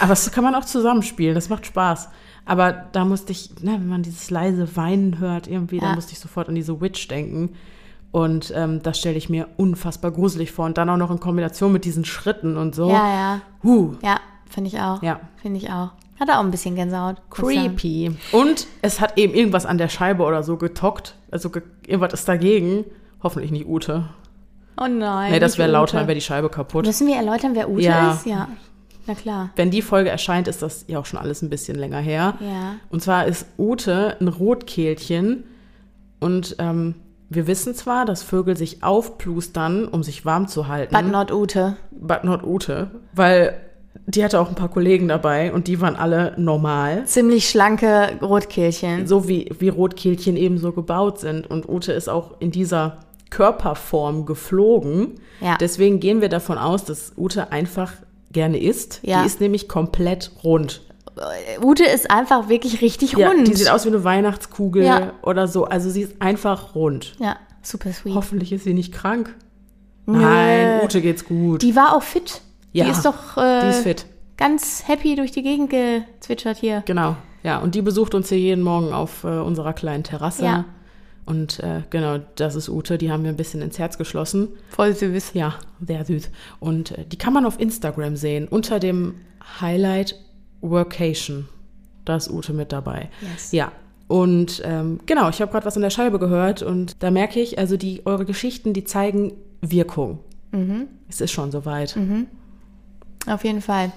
Aber das kann man auch zusammenspielen, das macht Spaß. Aber da musste ich, ne, wenn man dieses leise Weinen hört, irgendwie, ja. da musste ich sofort an diese Witch denken. Und ähm, das stelle ich mir unfassbar gruselig vor. Und dann auch noch in Kombination mit diesen Schritten und so. Ja, ja. Huh. Ja, finde ich auch. Ja. Finde ich auch. Hat auch ein bisschen Gänsehaut. Creepy. Und es hat eben irgendwas an der Scheibe oder so getockt. Also ge irgendwas ist dagegen. Hoffentlich nicht Ute. Oh nein. Nee, das wäre lauter, dann wäre die Scheibe kaputt. Müssen wir erläutern, wer Ute ja. ist? Ja. Na klar. Wenn die Folge erscheint, ist das ja auch schon alles ein bisschen länger her. Ja. Und zwar ist Ute ein Rotkehlchen. Und ähm, wir wissen zwar, dass Vögel sich aufplustern, um sich warm zu halten. But not Ute. But not Ute. Weil die hatte auch ein paar Kollegen dabei und die waren alle normal. Ziemlich schlanke Rotkehlchen. So wie, wie Rotkehlchen eben so gebaut sind. Und Ute ist auch in dieser Körperform geflogen. Ja. Deswegen gehen wir davon aus, dass Ute einfach gerne isst. Ja. Die ist nämlich komplett rund. Ute ist einfach wirklich richtig rund. Ja, die sieht aus wie eine Weihnachtskugel ja. oder so. Also sie ist einfach rund. Ja, super sweet. Hoffentlich ist sie nicht krank. Nö. Nein, Ute geht's gut. Die war auch fit. Ja, die ist doch äh, die ist fit. ganz happy durch die Gegend gezwitschert hier. Genau, ja. Und die besucht uns hier jeden Morgen auf äh, unserer kleinen Terrasse. Ja. Und äh, genau, das ist Ute, die haben wir ein bisschen ins Herz geschlossen. Voll süß. Ja, sehr süß. Und äh, die kann man auf Instagram sehen, unter dem Highlight Workation. Da ist Ute mit dabei. Yes. Ja. Und ähm, genau, ich habe gerade was in der Scheibe gehört und da merke ich, also die eure Geschichten, die zeigen Wirkung. Mhm. Es ist schon soweit. Mhm. Auf jeden Fall.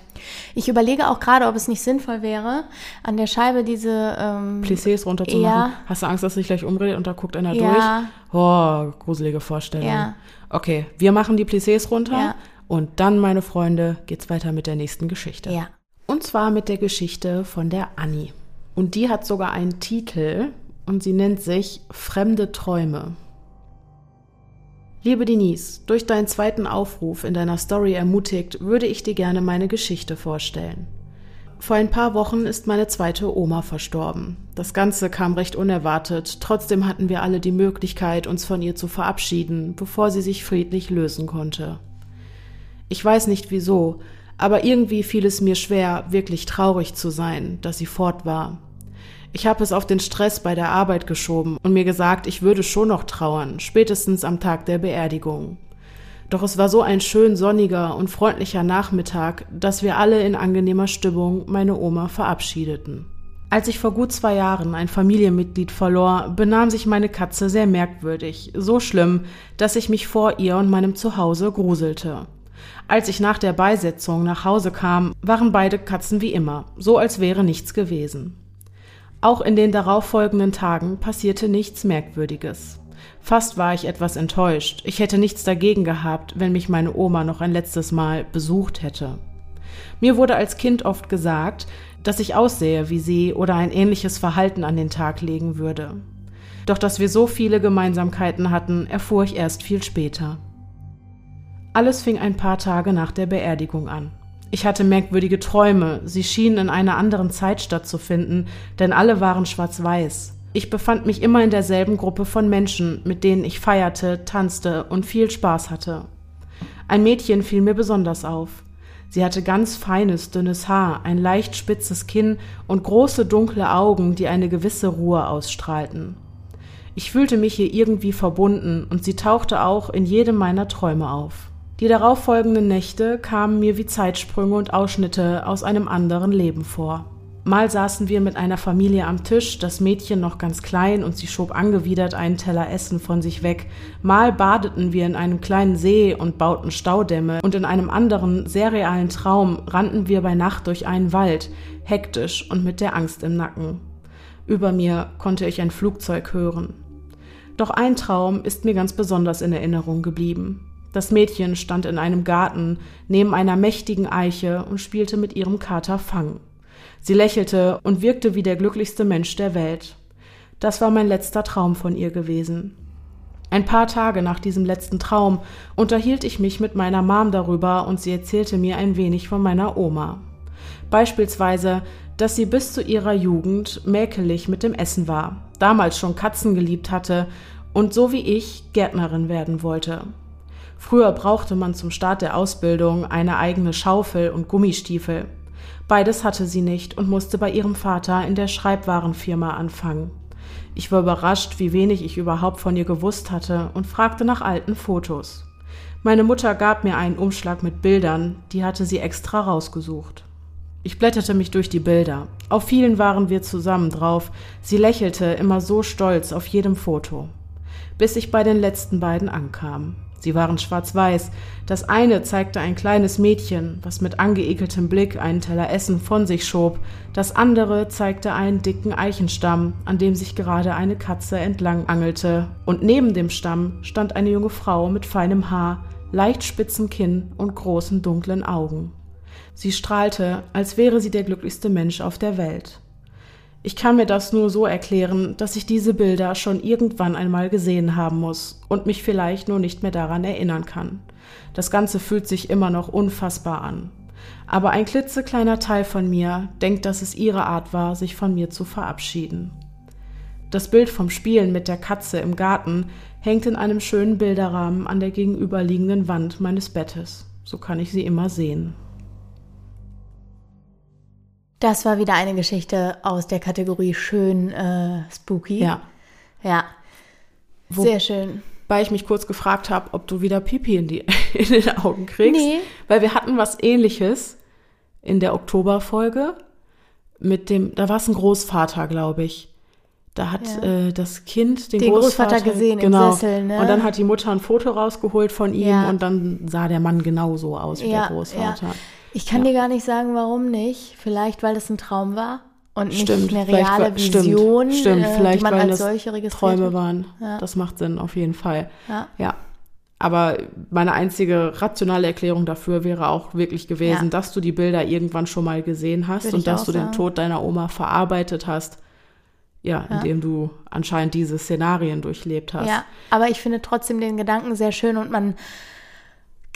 Ich überlege auch gerade, ob es nicht sinnvoll wäre, an der Scheibe diese ähm, Plissés runterzumachen. Ja. Hast du Angst, dass sich gleich umdreht und da guckt einer Ja. durch? Oh, gruselige Vorstellung. Ja. Okay, wir machen die Plissés runter Ja. und dann, meine Freunde, geht's weiter mit der nächsten Geschichte. Ja. Und zwar mit der Geschichte von der Annie. Und die hat sogar einen Titel und sie nennt sich Fremde Träume. Liebe Denise, durch deinen zweiten Aufruf in deiner Story ermutigt, würde ich dir gerne meine Geschichte vorstellen. Vor ein paar Wochen ist meine zweite Oma verstorben. Das Ganze kam recht unerwartet, trotzdem hatten wir alle die Möglichkeit, uns von ihr zu verabschieden, bevor sie sich friedlich lösen konnte. Ich weiß nicht wieso, aber irgendwie fiel es mir schwer, wirklich traurig zu sein, dass sie fort war. Ich habe es auf den Stress bei der Arbeit geschoben und mir gesagt, ich würde schon noch trauern, spätestens am Tag der Beerdigung. Doch es war so ein schön sonniger und freundlicher Nachmittag, dass wir alle in angenehmer Stimmung meine Oma verabschiedeten. Als ich vor gut zwei Jahren ein Familienmitglied verlor, benahm sich meine Katze sehr merkwürdig, so schlimm, dass ich mich vor ihr und meinem Zuhause gruselte. Als ich nach der Beisetzung nach Hause kam, waren beide Katzen wie immer, so als wäre nichts gewesen. Auch in den darauffolgenden Tagen passierte nichts Merkwürdiges. Fast war ich etwas enttäuscht. Ich hätte nichts dagegen gehabt, wenn mich meine Oma noch ein letztes Mal besucht hätte. Mir wurde als Kind oft gesagt, dass ich aussehe wie sie oder ein ähnliches Verhalten an den Tag legen würde. Doch dass wir so viele Gemeinsamkeiten hatten, erfuhr ich erst viel später. Alles fing ein paar Tage nach der Beerdigung an. Ich hatte merkwürdige Träume, sie schienen in einer anderen Zeit stattzufinden, denn alle waren schwarz-weiß. Ich befand mich immer in derselben Gruppe von Menschen, mit denen ich feierte, tanzte und viel Spaß hatte. Ein Mädchen fiel mir besonders auf. Sie hatte ganz feines, dünnes Haar, ein leicht spitzes Kinn und große dunkle Augen, die eine gewisse Ruhe ausstrahlten. Ich fühlte mich hier irgendwie verbunden und sie tauchte auch in jedem meiner Träume auf. Die darauffolgenden Nächte kamen mir wie Zeitsprünge und Ausschnitte aus einem anderen Leben vor. Mal saßen wir mit einer Familie am Tisch, das Mädchen noch ganz klein und sie schob angewidert einen Teller Essen von sich weg. Mal badeten wir in einem kleinen See und bauten Staudämme und in einem anderen, sehr realen Traum rannten wir bei Nacht durch einen Wald, hektisch und mit der Angst im Nacken. Über mir konnte ich ein Flugzeug hören. Doch ein Traum ist mir ganz besonders in Erinnerung geblieben. Das Mädchen stand in einem Garten neben einer mächtigen Eiche und spielte mit ihrem Kater Fang. Sie lächelte und wirkte wie der glücklichste Mensch der Welt. Das war mein letzter Traum von ihr gewesen. Ein paar Tage nach diesem letzten Traum unterhielt ich mich mit meiner Mom darüber und sie erzählte mir ein wenig von meiner Oma. Beispielsweise, dass sie bis zu ihrer Jugend mäkelig mit dem Essen war, damals schon Katzen geliebt hatte und so wie ich Gärtnerin werden wollte. Früher brauchte man zum Start der Ausbildung eine eigene Schaufel und Gummistiefel. Beides hatte sie nicht und musste bei ihrem Vater in der Schreibwarenfirma anfangen. Ich war überrascht, wie wenig ich überhaupt von ihr gewusst hatte und fragte nach alten Fotos. Meine Mutter gab mir einen Umschlag mit Bildern, die hatte sie extra rausgesucht. Ich blätterte mich durch die Bilder. Auf vielen waren wir zusammen drauf. Sie lächelte immer so stolz auf jedem Foto. Bis ich bei den letzten beiden ankam. Sie waren schwarz-weiß. Das eine zeigte ein kleines Mädchen, was mit angeekeltem Blick einen Teller Essen von sich schob. Das andere zeigte einen dicken Eichenstamm, an dem sich gerade eine Katze entlang angelte. Und neben dem Stamm stand eine junge Frau mit feinem Haar, leicht spitzem Kinn und großen dunklen Augen. Sie strahlte, als wäre sie der glücklichste Mensch auf der Welt. Ich kann mir das nur so erklären, dass ich diese Bilder schon irgendwann einmal gesehen haben muss und mich vielleicht nur nicht mehr daran erinnern kann. Das Ganze fühlt sich immer noch unfassbar an. Aber ein klitzekleiner Teil von mir denkt, dass es ihre Art war, sich von mir zu verabschieden. Das Bild vom Spielen mit der Katze im Garten hängt in einem schönen Bilderrahmen an der gegenüberliegenden Wand meines Bettes. So kann ich sie immer sehen. Das war wieder eine Geschichte aus der Kategorie schön äh, spooky. Ja. Ja. Wo, Sehr schön. Weil ich mich kurz gefragt habe, ob du wieder Pipi in, die, (laughs) in den Augen kriegst. Nee. Weil wir hatten was ähnliches in der Oktoberfolge mit dem, da war es ein Großvater, glaube ich. Da hat ja. äh, das Kind den, den Großvater, Großvater gesehen genau. im Sessel, ne? Und dann hat die Mutter ein Foto rausgeholt von ihm Ja. und dann sah der Mann genauso aus wie Ja, der Großvater. Ich kann Ja. dir gar nicht sagen, warum nicht. Vielleicht, weil das ein Traum war und nicht Stimmt, eine reale war- stimmt, Vision, stimmt, äh, vielleicht die man weil als solche registriert. Träume hat. waren. Ja. Das macht Sinn, auf jeden Fall. Ja. Ja. Aber meine einzige rationale Erklärung dafür wäre auch wirklich gewesen, Ja. dass du die Bilder irgendwann schon mal gesehen hast Würde und dass du den sagen. Tod deiner Oma verarbeitet hast. Ja, Ja. indem du anscheinend diese Szenarien durchlebt hast. Ja, aber ich finde trotzdem den Gedanken sehr schön und man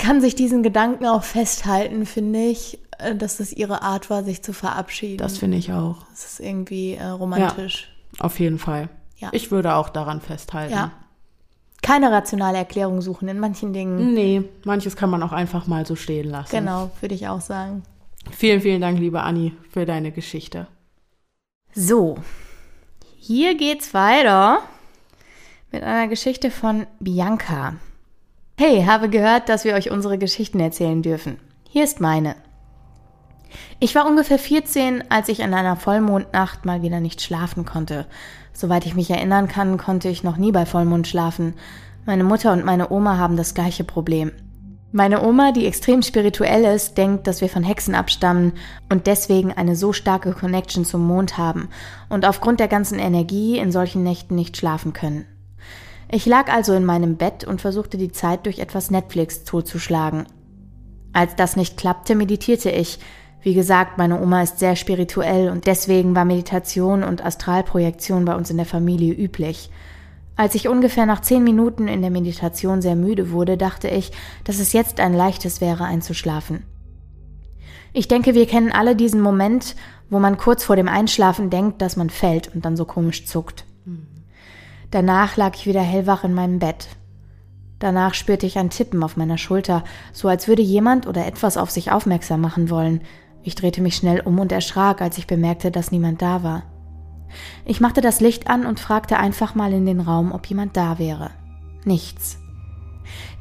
kann sich diesen Gedanken auch festhalten, finde ich, äh, dass das ihre Art war, sich zu verabschieden. Das finde ich auch. Das ist irgendwie äh, romantisch. Auf jeden Fall. Ja. Ich würde auch daran festhalten. Ja. Keine rationale Erklärung suchen in manchen Dingen. Nee, manches kann man auch einfach mal so stehen lassen. Genau, würde ich auch sagen. Vielen, vielen Dank, liebe Anni, für deine Geschichte. So, Hier geht's weiter mit einer Geschichte von Bianca. Hey, habe gehört, dass wir euch unsere Geschichten erzählen dürfen. Hier ist meine. Ich war ungefähr 14, als ich an einer Vollmondnacht mal wieder nicht schlafen konnte. Soweit ich mich erinnern kann, konnte ich noch nie bei Vollmond schlafen. Meine Mutter und meine Oma haben das gleiche Problem. Meine Oma, die extrem spirituell ist, denkt, dass wir von Hexen abstammen und deswegen eine so starke Connection zum Mond haben und aufgrund der ganzen Energie in solchen Nächten nicht schlafen können. Ich lag also in meinem Bett und versuchte die Zeit durch etwas Netflix totzuschlagen. Als das nicht klappte, meditierte ich. Wie gesagt, meine Oma ist sehr spirituell und deswegen war Meditation und Astralprojektion bei uns in der Familie üblich. Als ich ungefähr nach zehn Minuten in der Meditation sehr müde wurde, dachte ich, dass es jetzt ein leichtes wäre, einzuschlafen. Ich denke, wir kennen alle diesen Moment, wo man kurz vor dem Einschlafen denkt, dass man fällt und dann so komisch zuckt. Danach lag ich wieder hellwach in meinem Bett. Danach spürte ich ein Tippen auf meiner Schulter, so als würde jemand oder etwas auf sich aufmerksam machen wollen. Ich drehte mich schnell um und erschrak, als ich bemerkte, dass niemand da war. Ich machte das Licht an und fragte einfach mal in den Raum, ob jemand da wäre. Nichts.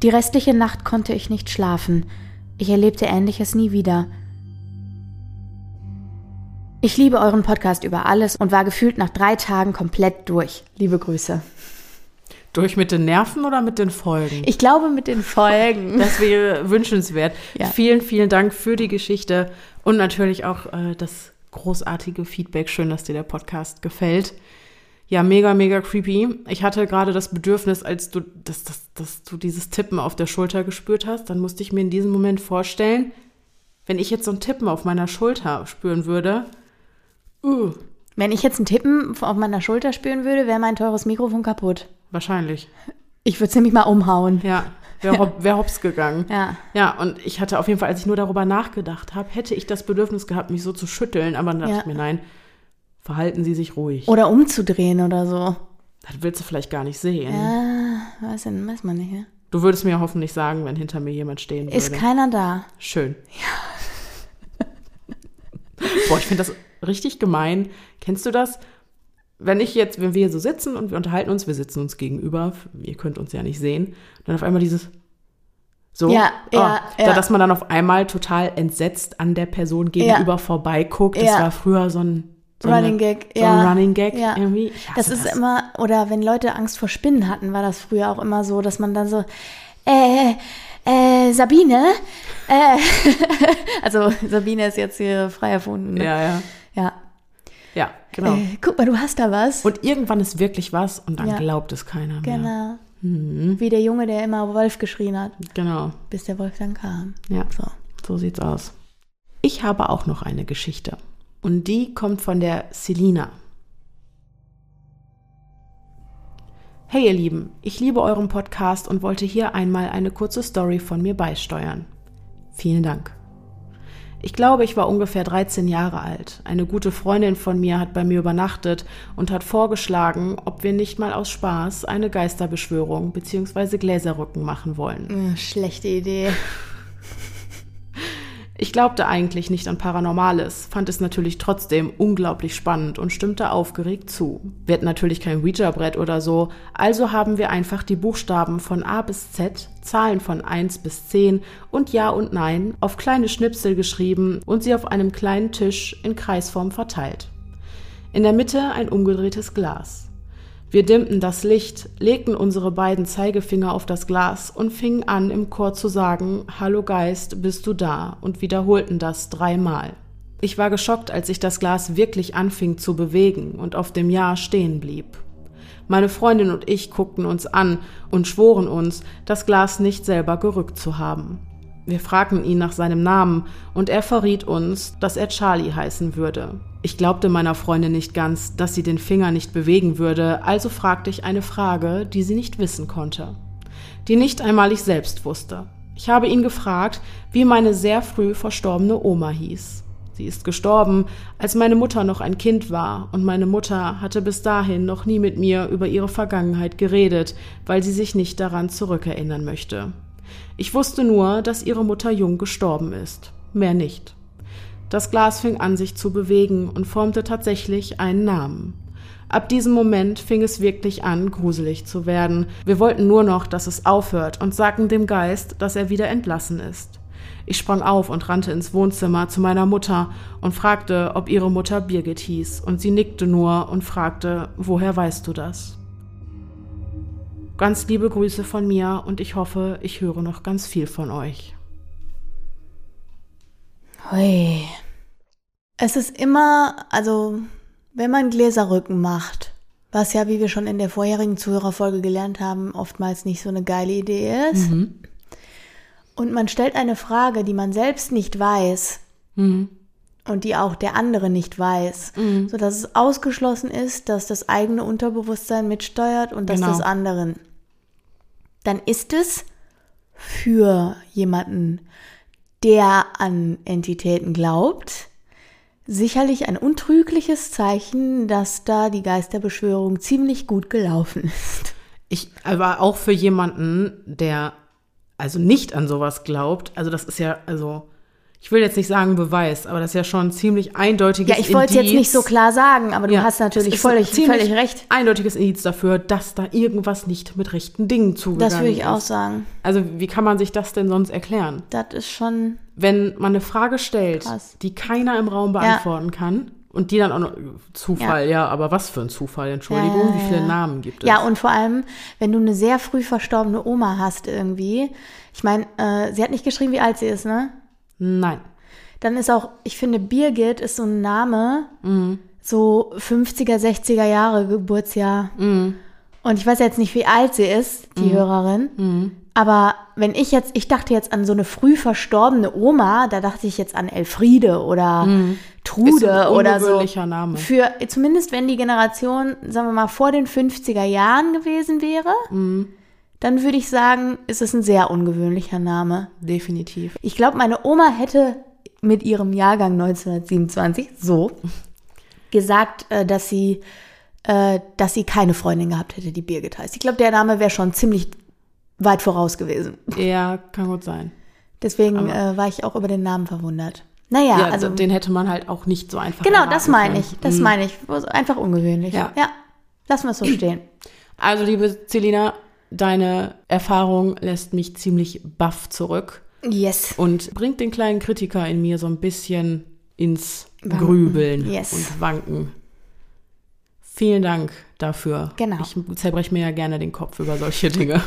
Die restliche Nacht konnte ich nicht schlafen. Ich erlebte Ähnliches nie wieder. Ich liebe euren Podcast über alles und war gefühlt nach drei Tagen komplett durch. Liebe Grüße. Durch mit den Nerven oder mit den Folgen? Ich glaube mit den Folgen. (laughs) Das wäre wünschenswert. Ja. Vielen, vielen Dank für die Geschichte und natürlich auch äh, das großartige Feedback. Schön, dass dir der Podcast gefällt. Ja, mega, mega creepy. Ich hatte gerade das Bedürfnis, als du, dass, dass, dass du dieses Tippen auf der Schulter gespürt hast, dann musste ich mir in diesem Moment vorstellen, wenn ich jetzt so ein Tippen auf meiner Schulter spüren würde. Uh. Wenn ich jetzt ein Tippen auf meiner Schulter spüren würde, wäre mein teures Mikrofon kaputt. Wahrscheinlich. Ich würde es nämlich mal umhauen. Ja, wäre hopp, (laughs) wär hops gegangen. Ja. Ja, und ich hatte auf jeden Fall, als ich nur darüber nachgedacht habe, hätte ich das Bedürfnis gehabt, mich so zu schütteln, aber dann dachte ja. ich mir, nein, verhalten Sie sich ruhig. Oder umzudrehen oder so. Das willst du vielleicht gar nicht sehen. Ja, weiß, denn, weiß man nicht, ja? Du würdest mir hoffentlich sagen, wenn hinter mir jemand stehen würde. Ist keiner da. Schön. Ja. Boah, ich finde das richtig gemein. Kennst du das? wenn ich jetzt, wenn wir hier so sitzen und wir unterhalten uns, wir sitzen uns gegenüber, ihr könnt uns ja nicht sehen, dann auf einmal dieses so, ja, oh, ja, ja. dass man dann auf einmal total entsetzt an der Person gegenüber ja. vorbeiguckt. Das war früher so ein so Running eine, Gag, so ein Running Gag irgendwie. Das ist das. immer, oder wenn Leute Angst vor Spinnen hatten, war das früher auch immer so, dass man dann so, äh, äh, Sabine, äh, (laughs) also Sabine ist jetzt hier frei erfunden. Ne? Ja, ja. Ja, ja, genau. Äh, guck mal, du hast da was. Und irgendwann ist wirklich was und dann ja. glaubt es keiner mehr. Genau. Mhm. Wie der Junge, der immer Wolf geschrien hat. Genau. Bis der Wolf dann kam. Ja, so, so sieht's aus. Ich habe auch noch eine Geschichte. Und die kommt von der Selina. Hey ihr Lieben, ich liebe euren Podcast und wollte hier einmal eine kurze Story von mir beisteuern. Vielen Dank. Ich glaube, ich war ungefähr 13 Jahre alt. Eine gute Freundin von mir hat bei mir übernachtet und hat vorgeschlagen, ob wir nicht mal aus Spaß eine Geisterbeschwörung bzw. Gläserrücken machen wollen. Schlechte Idee. Ich glaubte eigentlich nicht an Paranormales, fand es natürlich trotzdem unglaublich spannend und stimmte aufgeregt zu. Wir hatten natürlich kein Ouija-Brett oder so, also haben wir einfach die Buchstaben von A bis Z, Zahlen von 1 bis 10 und Ja und Nein auf kleine Schnipsel geschrieben und sie auf einem kleinen Tisch in Kreisform verteilt. In der Mitte ein umgedrehtes Glas. Wir dimmten das Licht, legten unsere beiden Zeigefinger auf das Glas und fingen an, im Chor zu sagen, Hallo Geist, bist du da? und wiederholten das dreimal. Ich war geschockt, als sich das Glas wirklich anfing zu bewegen und auf dem Ja stehen blieb. Meine Freundin und ich guckten uns an und schworen uns, das Glas nicht selber gerückt zu haben. Wir fragten ihn nach seinem Namen und er verriet uns, dass er Charlie heißen würde. Ich glaubte meiner Freundin nicht ganz, dass sie den Finger nicht bewegen würde, also fragte ich eine Frage, die sie nicht wissen konnte, die nicht einmal ich selbst wusste. Ich habe ihn gefragt, wie meine sehr früh verstorbene Oma hieß. Sie ist gestorben, als meine Mutter noch ein Kind war, und meine Mutter hatte bis dahin noch nie mit mir über ihre Vergangenheit geredet, weil sie sich nicht daran zurückerinnern möchte. Ich wusste nur, dass ihre Mutter jung gestorben ist, mehr nicht. Das Glas fing an, sich zu bewegen und formte tatsächlich einen Namen. Ab diesem Moment fing es wirklich an, gruselig zu werden. Wir wollten nur noch, dass es aufhört und sagten dem Geist, dass er wieder entlassen ist. Ich sprang auf und rannte ins Wohnzimmer zu meiner Mutter und fragte, ob ihre Mutter Birgit hieß, und sie nickte nur und fragte, woher weißt du das? Ganz liebe Grüße von mir und ich hoffe, ich höre noch ganz viel von euch. Hui. Es ist immer, also, wenn man Gläserrücken macht, was ja, wie wir schon in der vorherigen Zuhörerfolge gelernt haben, oftmals nicht so eine geile Idee ist. Mhm. Und man stellt eine Frage, die man selbst nicht weiß Mhm. Und die auch der andere nicht weiß, Mhm. sodass es ausgeschlossen ist, dass das eigene Unterbewusstsein mitsteuert und das Genau. des anderen. Dann ist es für jemanden, der an Entitäten glaubt, sicherlich ein untrügliches Zeichen, dass da die Geisterbeschwörung ziemlich gut gelaufen ist. Ich, aber auch für jemanden, der also nicht an sowas glaubt, also das ist ja, also, ich will jetzt nicht sagen Beweis, aber das ist ja schon ein ziemlich eindeutiges Ja, ich wollte es jetzt Indiz. nicht so klar sagen, aber du Ja, hast natürlich ist völlig, ziemlich völlig recht. Eindeutiges Indiz dafür, dass da irgendwas nicht mit rechten Dingen zugegangen Das würde ich ist. auch sagen. Also, wie kann man sich das denn sonst erklären? Das ist schon. Wenn man eine Frage stellt, Krass. die keiner im Raum beantworten kann und die dann auch noch Zufall, ja, aber was für ein Zufall, Entschuldigung, Ja, ja, wie viele ja. Namen gibt es? Ja, und vor allem, wenn du eine sehr früh verstorbene Oma hast irgendwie. Ich meine, äh, sie hat nicht geschrieben, wie alt sie ist, ne? Nein. Dann ist auch, ich finde, Birgit ist so ein Name, Mhm. so 50er, 60er Jahre Geburtsjahr. Mhm. Und ich weiß jetzt nicht, wie alt sie ist, die Hörerin. Aber wenn ich jetzt, ich dachte jetzt an so eine früh verstorbene Oma, da dachte ich jetzt an Elfriede oder Trude Mhm. Ein oder so. Name. Für, zumindest wenn die Generation, sagen wir mal, vor den 50er Jahren gewesen wäre, Mhm. Dann würde ich sagen, ist es ein sehr ungewöhnlicher Name. Definitiv. Ich glaube, meine Oma hätte mit ihrem Jahrgang 1927 so gesagt, äh, dass sie, äh, dass sie keine Freundin gehabt hätte, die Birgit heißt. Ich glaube, der Name wäre schon ziemlich weit voraus gewesen. Ja, kann gut sein. Deswegen äh, war ich auch über den Namen verwundert. Naja, Ja, also den hätte man halt auch nicht so einfach genau, das meine können. ich. Das Mhm. meine ich. Einfach ungewöhnlich. Ja. ja. Lassen wir es so (clears throat) stehen. Also, liebe Celina, deine Erfahrung lässt mich ziemlich baff zurück Yes. und bringt den kleinen Kritiker in mir so ein bisschen ins Wanken. Grübeln Yes. und Wanken. Vielen Dank dafür. Genau. Ich zerbreche mir ja gerne den Kopf über solche Dinge.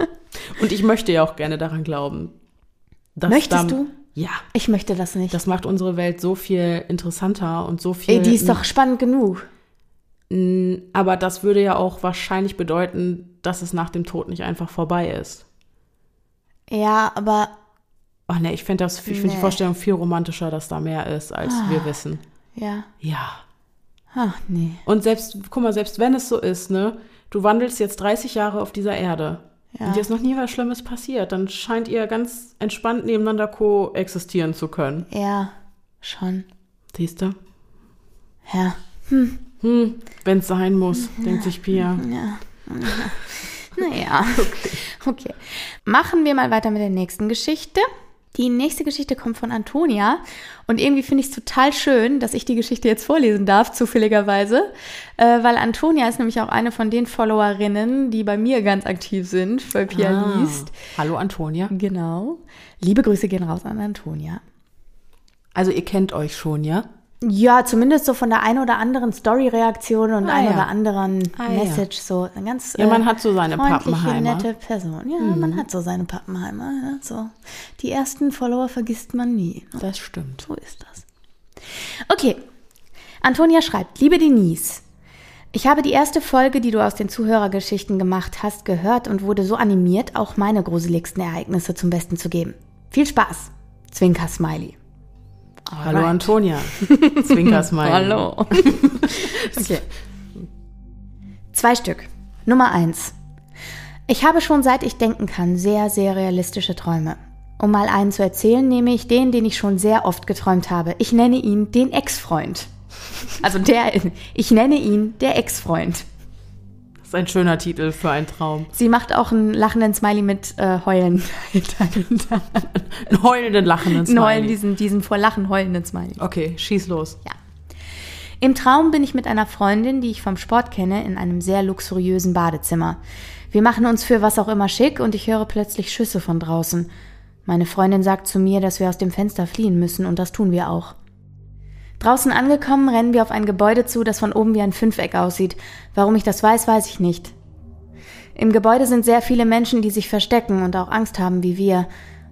(laughs) und ich möchte ja auch gerne daran glauben. Möchtest dann- du? Ja. Ich möchte das nicht. Das macht unsere Welt so viel interessanter und so viel. Ey, die ist doch spannend genug. Aber das würde ja auch wahrscheinlich bedeuten, dass es nach dem Tod nicht einfach vorbei ist. Ja, aber Ach ne, ich finde das, ich finde die Nee. Vorstellung viel romantischer, dass da mehr ist, als Ah. wir wissen. ja. Ja. Ach nee. Und selbst, guck mal, selbst wenn es so ist, ne, du wandelst jetzt 30 Jahre auf dieser Erde Ja. und dir ist noch nie was Schlimmes passiert, dann scheint ihr ganz entspannt nebeneinander koexistieren zu können. Ja, schon. Siehst du? Ja. Hm, wenn es sein muss, denkt sich Pia. Ja. Naja. Okay. (laughs) okay. Machen wir mal weiter mit der nächsten Geschichte. Die nächste Geschichte kommt von Antonia. Und irgendwie finde ich es total schön, dass ich die Geschichte jetzt vorlesen darf, zufälligerweise. Äh, weil Antonia ist nämlich auch eine von den Followerinnen, die bei mir ganz aktiv sind, bei Pia Ah. liest. Hallo Antonia. Genau. Liebe Grüße gehen raus an Antonia. Also ihr kennt euch schon, ja? Ja, zumindest so von der ein oder anderen Story-Reaktion und Ah, ein ja. oder anderen Ah, ja. Message. So eine ganz Ja, man hat so seine Pappenheimer. nette Person. Ja, man hat so seine Pappenheimer. Ja, so. Die ersten Follower vergisst man nie. ne? Das stimmt. So ist das. Okay. Antonia schreibt, liebe Denise, ich habe die erste Folge, die du aus den Zuhörergeschichten gemacht hast, gehört und wurde so animiert, auch meine gruseligsten Ereignisse zum Besten zu geben. Viel Spaß. Zwinker Smiley. Hallo Alright. Antonia. (laughs) Zwinkersmiley. Hallo. (laughs) okay. Zwei Stück. Nummer eins. Ich habe schon seit ich denken kann sehr, sehr realistische Träume. Um mal einen zu erzählen, nehme ich den, den ich schon sehr oft geträumt habe. Ich nenne ihn den Ex-Freund. Also der, ich nenne ihn der Ex-Freund. Das ist ein schöner Titel für einen Traum. Sie macht auch einen lachenden Smiley mit äh, Heulen dahinter. (laughs) Einen heulenden, lachenden Heulen, Smiley. diesen, diesen vor Lachen heulenden Smiley. Okay, schieß los. Ja. Im Traum bin ich mit einer Freundin, die ich vom Sport kenne, in einem sehr luxuriösen Badezimmer. Wir machen uns für was auch immer schick und ich höre plötzlich Schüsse von draußen. Meine Freundin sagt zu mir, dass wir aus dem Fenster fliehen müssen und das tun wir auch. Draußen angekommen, rennen wir auf ein Gebäude zu, das von oben wie ein Fünfeck aussieht. Warum ich das weiß, weiß ich nicht. Im Gebäude sind sehr viele Menschen, die sich verstecken und auch Angst haben wie wir.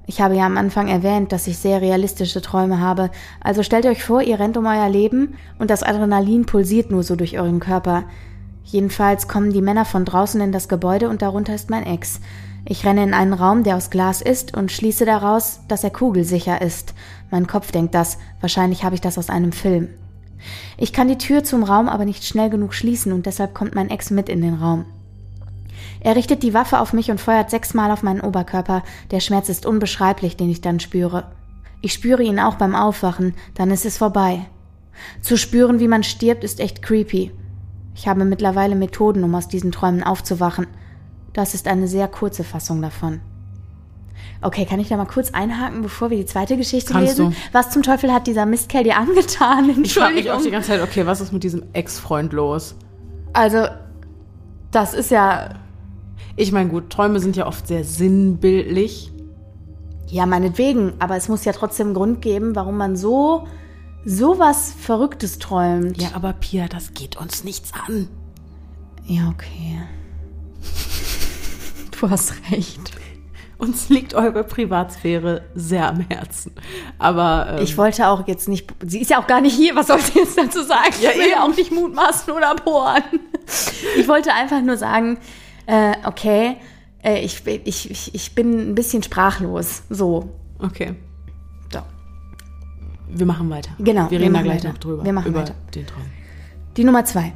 Ich habe ja am Anfang erwähnt, dass ich sehr realistische Träume habe. Also stellt euch vor, ihr rennt um euer Leben und das Adrenalin pulsiert nur so durch euren Körper. Jedenfalls kommen die Männer von draußen in das Gebäude und darunter ist mein Ex. Ich renne in einen Raum, der aus Glas ist und schließe daraus, dass er kugelsicher ist. Mein Kopf denkt das, wahrscheinlich habe ich das aus einem Film. Ich kann die Tür zum Raum aber nicht schnell genug schließen und deshalb kommt mein Ex mit in den Raum. Er richtet die Waffe auf mich und feuert sechsmal auf meinen Oberkörper. Der Schmerz ist unbeschreiblich, den ich dann spüre. Ich spüre ihn auch beim Aufwachen, dann ist es vorbei. Zu spüren, wie man stirbt, ist echt creepy. Ich habe mittlerweile Methoden, um aus diesen Träumen aufzuwachen. Das ist eine sehr kurze Fassung davon. Okay, kann ich da mal kurz einhaken, bevor wir die zweite Geschichte Kannst lesen? du. Was zum Teufel hat dieser Mistkerl dir angetan? Ich frage mich auch die Entschuldigung. ganze Zeit, okay, was ist mit diesem Ex-Freund los? Also, das ist ja Ich meine, gut, Träume sind ja oft sehr sinnbildlich. Ja, meinetwegen, aber es muss ja trotzdem einen Grund geben, warum man so so was Verrücktes träumt. Ja, aber Pia, das geht uns nichts an. Ja, okay. (laughs) Du hast recht. Uns liegt eure Privatsphäre sehr am Herzen. Aber ähm, Ich wollte auch jetzt nicht. Sie ist ja auch gar nicht hier. Was soll sie jetzt dazu sagen? Ja, ich will ja auch nicht mutmaßen oder bohren. Ich wollte einfach nur sagen, äh, okay, äh, ich, ich, ich, ich bin ein bisschen sprachlos. So. okay, so. wir machen weiter. Genau, wir wir reden da machen gleich weiter. noch drüber. Wir machen über weiter. den Traum. Die Nummer zwei.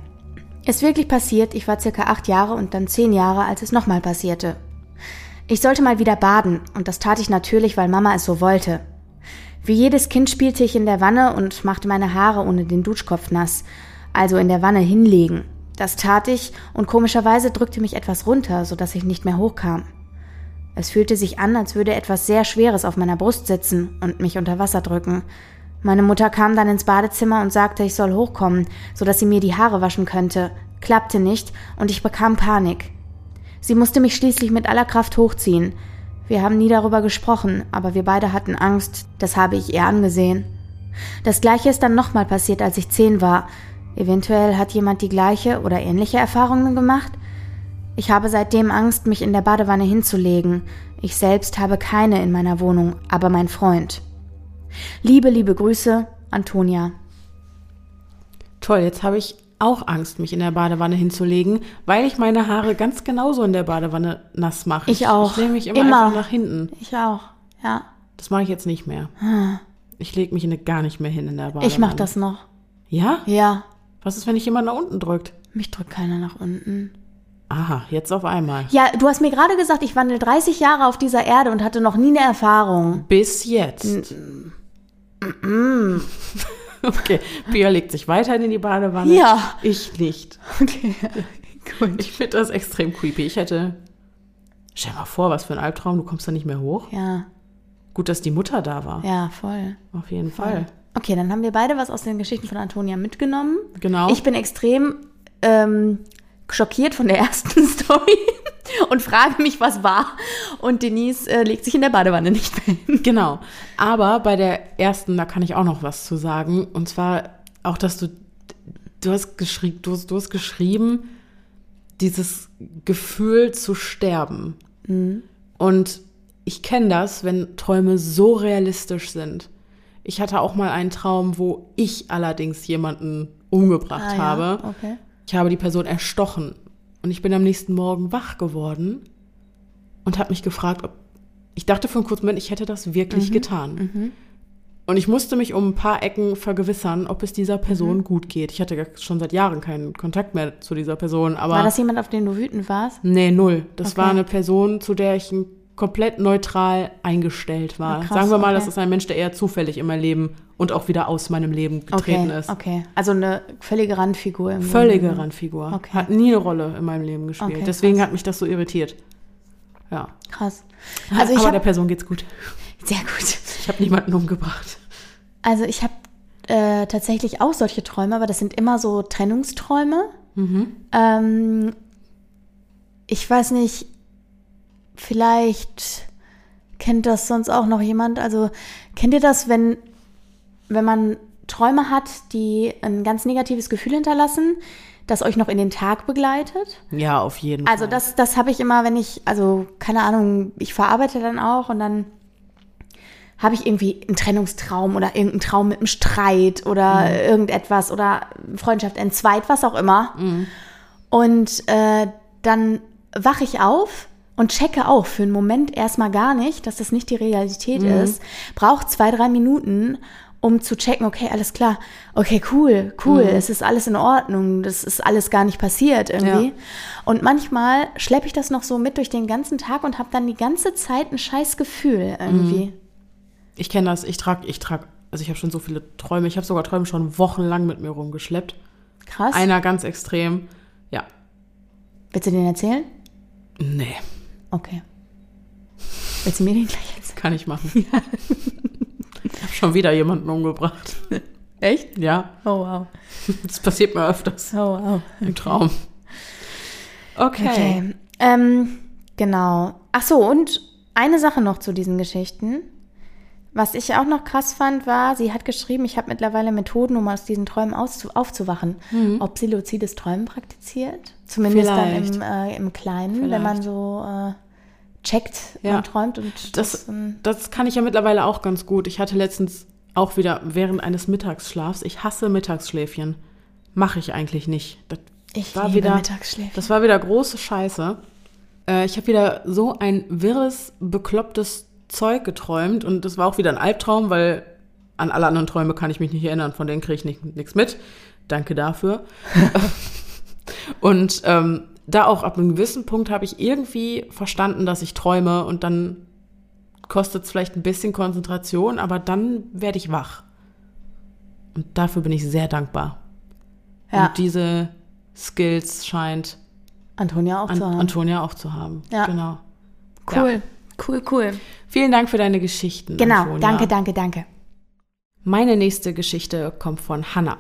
Ist wirklich passiert, ich war circa acht Jahre und dann zehn Jahre, als es nochmal passierte. Ich sollte mal wieder baden und das tat ich natürlich, weil Mama es so wollte. Wie jedes Kind spielte ich in der Wanne und machte meine Haare ohne den Duschkopf nass, also in der Wanne hinlegen. Das tat ich und komischerweise drückte mich etwas runter, sodass ich nicht mehr hochkam. Es fühlte sich an, als würde etwas sehr Schweres auf meiner Brust sitzen und mich unter Wasser drücken. Meine Mutter kam dann ins Badezimmer und sagte, ich soll hochkommen, so dass sie mir die Haare waschen könnte. Klappte nicht und ich bekam Panik. Sie musste mich schließlich mit aller Kraft hochziehen. Wir haben nie darüber gesprochen, aber wir beide hatten Angst, das habe ich ihr angesehen. Das gleiche ist dann nochmal passiert, als ich zehn war. Eventuell hat jemand die gleiche oder ähnliche Erfahrungen gemacht? Ich habe seitdem Angst, mich in der Badewanne hinzulegen. Ich selbst habe keine in meiner Wohnung, aber mein Freund. Liebe, liebe Grüße, Antonia. Toll, jetzt habe ich auch Angst, mich in der Badewanne hinzulegen, weil ich meine Haare ganz genauso in der Badewanne nass mache. Ich auch. Ich lege mich immer, Immer. einfach nach hinten. Ich auch, ja. Das mache ich jetzt nicht mehr. Ich lege mich in- gar nicht mehr hin in der Badewanne. Ich mach das noch. Ja? Ja. Was ist, wenn dich jemand nach unten drückt? Mich drückt keiner nach unten. Aha, jetzt auf einmal. Ja, du hast mir gerade gesagt, ich wandel 30 Jahre auf dieser Erde und hatte noch nie eine Erfahrung. Bis jetzt. (laughs) okay, Pia legt sich weiterhin in die Badewanne. Ja. Ich nicht. Okay, (laughs) gut. Ich finde das extrem creepy. Ich hätte. Stell dir mal vor, was für ein Albtraum, du kommst da nicht mehr hoch. Ja, Gut, dass die Mutter da war. ja, voll. Auf jeden Fall. Okay, dann haben wir beide was aus den Geschichten von Antonia mitgenommen. Genau. Ich bin extrem ähm, schockiert von der ersten (laughs) Story und frage mich, was war. Und Denise äh, legt sich in der Badewanne nicht mehr hin. Genau. Aber bei der ersten, da kann ich auch noch was zu sagen. Und zwar auch, dass du, du hast geschrieben, du, du hast geschrieben, dieses Gefühl zu sterben. Und ich kenne das, wenn Träume so realistisch sind. Ich hatte auch mal einen Traum, wo ich allerdings jemanden umgebracht habe. Okay. Ich habe die Person erstochen und ich bin am nächsten Morgen wach geworden und habe mich gefragt, ob ich dachte für einen kurzen Moment, ich hätte das wirklich getan. Und ich musste mich um ein paar Ecken vergewissern, ob es dieser Person gut geht. Ich hatte schon seit Jahren keinen Kontakt mehr zu dieser Person, aber War das jemand, auf den du wütend warst? nee, null. Das Okay. war eine Person, zu der ich ein- komplett neutral eingestellt war. Ah, krass, Sagen wir mal, okay. das ist ein Mensch, der eher zufällig in mein Leben und auch wieder aus meinem Leben getreten okay, ist. okay. Also eine völlige Randfigur. Im Völlige Grunde. Randfigur. Okay. Hat nie eine Rolle in meinem Leben gespielt. Deswegen krass. hat mich das so irritiert. Ja. Krass. (laughs) Also ich Aber der habe Person geht's gut. sehr gut. Ich habe niemanden umgebracht. Also ich habe äh, tatsächlich auch solche Träume, aber das sind immer so Trennungsträume. Ähm, ich weiß nicht, vielleicht kennt das sonst auch noch jemand. Also kennt ihr das, wenn, wenn man Träume hat, die ein ganz negatives Gefühl hinterlassen, das euch noch in den Tag begleitet? Ja, auf jeden Also Fall. das, das habe ich immer, wenn ich, also keine Ahnung, ich verarbeite dann auch und dann habe ich irgendwie einen Trennungstraum oder irgendeinen Traum mit einem Streit oder irgendetwas oder Freundschaft entzweit, was auch immer. Und äh, dann wache ich auf und checke auch für einen Moment erstmal gar nicht, dass das nicht die Realität ist. Braucht zwei, drei Minuten, um zu checken, okay, alles klar, okay, cool, cool, es ist alles in Ordnung, das ist alles gar nicht passiert irgendwie. Ja. Und manchmal schleppe ich das noch so mit durch den ganzen Tag und habe dann die ganze Zeit ein scheiß Gefühl irgendwie. Ich kenne das, ich trage, ich trage, also ich habe schon so viele Träume, ich habe sogar Träume schon wochenlang mit mir rumgeschleppt. Krass. Einer ganz extrem, ja, Willst du den erzählen? nee, Okay. Willst du mir den gleich erzählen? kann ich machen. (laughs) Ich habe schon wieder jemanden umgebracht. Echt? Ja, Oh wow. das passiert mir öfters Oh wow. im Traum. Okay. Okay. Ähm, genau. Ach so, und eine Sache noch zu diesen Geschichten. Was ich auch noch krass fand, war, sie hat geschrieben, ich habe mittlerweile Methoden, um aus diesen Träumen aufzuwachen. Ob sie luzides Träumen praktiziert. Zumindest Vielleicht. dann im, äh, im Kleinen, wenn man so äh, checkt Ja. und träumt. Und Das, ähm, das kann ich ja mittlerweile auch ganz gut. Ich hatte letztens auch wieder während eines Mittagsschlafs, ich hasse Mittagsschläfchen. Mache ich eigentlich nicht. Das ich war liebe wieder, Mittagsschläfchen. Das war wieder große Scheiße. Äh, ich habe wieder so ein wirres, beklopptes Zeug geträumt und das war auch wieder ein Albtraum, weil an alle anderen Träume kann ich mich nicht erinnern, von denen kriege ich nicht- nichts mit. Danke dafür. (laughs) und ähm, da auch ab einem gewissen Punkt habe ich irgendwie verstanden, dass ich träume und dann kostet es vielleicht ein bisschen Konzentration, aber dann werde ich wach. Und dafür bin ich sehr dankbar. ja, Und diese Skills scheint Antonia auch An zu haben. Antonia auch zu haben. Ja. Genau. cool, cool, cool. Vielen Dank für deine Geschichten. Genau, Antonia. danke, danke, danke. Meine nächste Geschichte kommt von Hannah.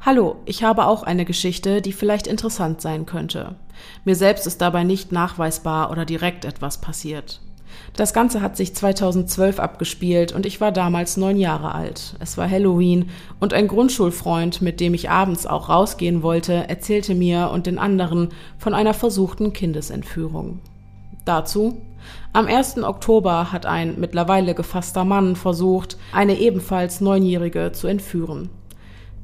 Hallo, ich habe auch eine Geschichte, die vielleicht interessant sein könnte. Mir selbst ist dabei nicht nachweisbar oder direkt etwas passiert. Das Ganze hat sich 2012 abgespielt und ich war damals neun Jahre alt. Es war Halloween und ein Grundschulfreund, mit dem ich abends auch rausgehen wollte, erzählte mir und den anderen von einer versuchten Kindesentführung. Dazu. Am 1. Oktober hat ein mittlerweile gefasster Mann versucht, eine ebenfalls Neunjährige zu entführen.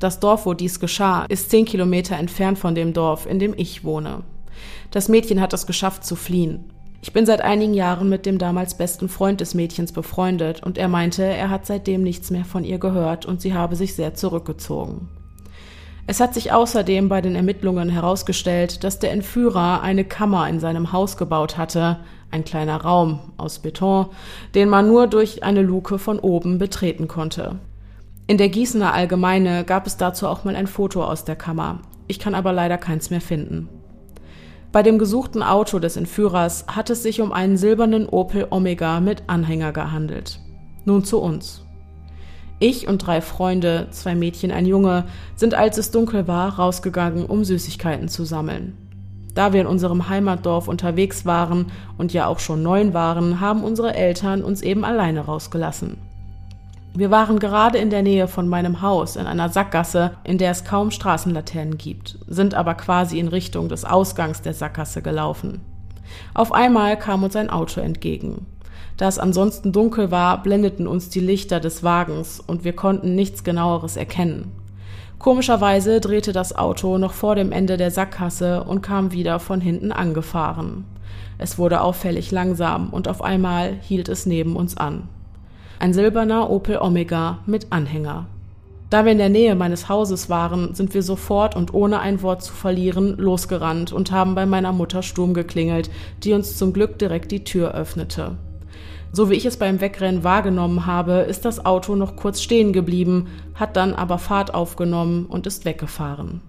Das Dorf, wo dies geschah, ist zehn Kilometer entfernt von dem Dorf, in dem ich wohne. Das Mädchen hat es geschafft zu fliehen. Ich bin seit einigen Jahren mit dem damals besten Freund des Mädchens befreundet und er meinte, er hat seitdem nichts mehr von ihr gehört und sie habe sich sehr zurückgezogen. Es hat sich außerdem bei den Ermittlungen herausgestellt, dass der Entführer eine Kammer in seinem Haus gebaut hatte, ein kleiner Raum aus Beton, den man nur durch eine Luke von oben betreten konnte. In der Gießener Allgemeine gab es dazu auch mal ein Foto aus der Kammer. Ich kann aber leider keins mehr finden. Bei dem gesuchten Auto des Entführers hat es sich um einen silbernen Opel Omega mit Anhänger gehandelt. Nun zu uns. Ich und drei Freunde, zwei Mädchen, ein Junge, sind, als es dunkel war, rausgegangen, um Süßigkeiten zu sammeln. Da wir in unserem Heimatdorf unterwegs waren und ja auch schon neun waren, haben unsere Eltern uns eben alleine rausgelassen. Wir waren gerade in der Nähe von meinem Haus in einer Sackgasse, in der es kaum Straßenlaternen gibt, sind aber quasi in Richtung des Ausgangs der Sackgasse gelaufen. Auf einmal kam uns ein Auto entgegen. Da es ansonsten dunkel war, blendeten uns die Lichter des Wagens und wir konnten nichts genaueres erkennen. Komischerweise drehte das Auto noch vor dem Ende der Sackgasse und kam wieder von hinten angefahren. Es wurde auffällig langsam und auf einmal hielt es neben uns an. Ein silberner Opel Omega mit Anhänger. Da wir in der Nähe meines Hauses waren, sind wir sofort und ohne ein Wort zu verlieren losgerannt und haben bei meiner Mutter Sturm geklingelt, die uns zum Glück direkt die Tür öffnete. So wie ich es beim Wegrennen wahrgenommen habe, ist das Auto noch kurz stehen geblieben, hat dann aber Fahrt aufgenommen und ist weggefahren.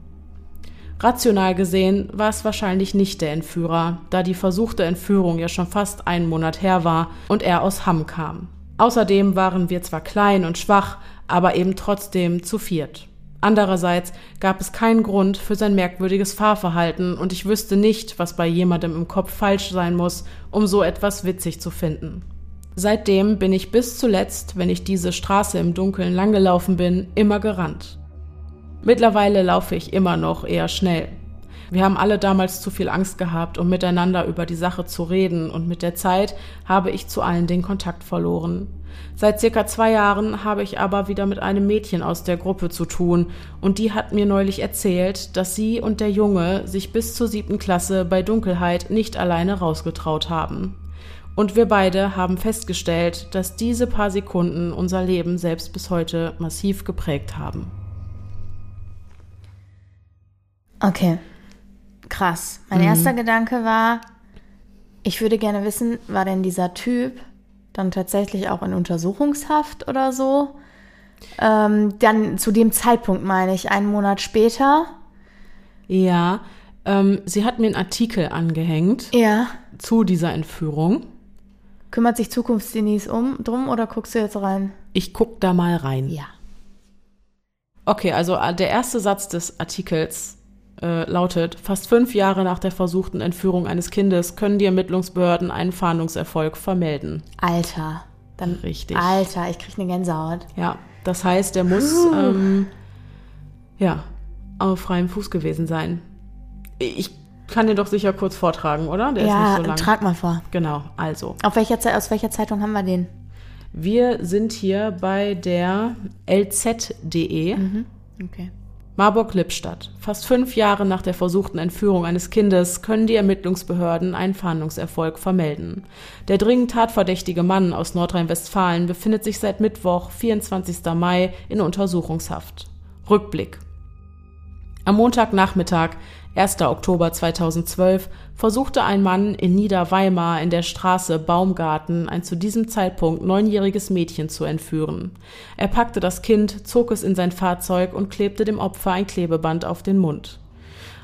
Rational gesehen war es wahrscheinlich nicht der Entführer, da die versuchte Entführung ja schon fast einen Monat her war und er aus Hamm kam. Außerdem waren wir zwar klein und schwach, aber eben trotzdem zu viert. Andererseits gab es keinen Grund für sein merkwürdiges Fahrverhalten und ich wüsste nicht, was bei jemandem im Kopf falsch sein muss, um so etwas witzig zu finden. Seitdem bin ich bis zuletzt, wenn ich diese Straße im Dunkeln langgelaufen bin, immer gerannt. Mittlerweile laufe ich immer noch eher schnell. Wir haben alle damals zu viel Angst gehabt, um miteinander über die Sache zu reden, und mit der Zeit habe ich zu allen den Kontakt verloren. Seit circa zwei Jahren habe ich aber wieder mit einem Mädchen aus der Gruppe zu tun, und die hat mir neulich erzählt, dass sie und der Junge sich bis zur siebten Klasse bei Dunkelheit nicht alleine rausgetraut haben. Und wir beide haben festgestellt, dass diese paar Sekunden unser Leben selbst bis heute massiv geprägt haben. Okay, krass. Mein mhm. erster Gedanke war, ich würde gerne wissen, war denn dieser Typ dann tatsächlich auch in Untersuchungshaft oder so? Ähm, dann zu dem Zeitpunkt meine ich, einen Monat später. Ja, ähm, sie hat mir einen Artikel angehängt. Ja. Zu dieser Entführung. Kümmert sich Zukunftsdenise um drum oder guckst du jetzt rein? Ich guck da mal rein. Ja. Okay, also äh, der erste Satz des Artikels äh, lautet, fast fünf Jahre nach der versuchten Entführung eines Kindes können die Ermittlungsbehörden einen Fahndungserfolg vermelden. Alter. Dann, Richtig. Alter, ich krieg eine Gänsehaut. Ja, das heißt, der muss ähm, ja, auf freiem Fuß gewesen sein. Ich kann dir doch sicher kurz vortragen, oder? Der ja, ist nicht so lang. trag mal vor. Genau, also. Auf welcher, aus welcher Zeitung haben wir den? Wir sind hier bei der lz.de. Mhm. Okay. Marburg-Lippstadt. Fast fünf Jahre nach der versuchten Entführung eines Kindes können die Ermittlungsbehörden einen Fahndungserfolg vermelden. Der dringend tatverdächtige Mann aus Nordrhein-Westfalen befindet sich seit Mittwoch, 24. Mai, in Untersuchungshaft. Rückblick. Am Montagnachmittag 1. Oktober 2012 versuchte ein Mann in Niederweimar in der Straße Baumgarten ein zu diesem Zeitpunkt neunjähriges Mädchen zu entführen. Er packte das Kind, zog es in sein Fahrzeug und klebte dem Opfer ein Klebeband auf den Mund.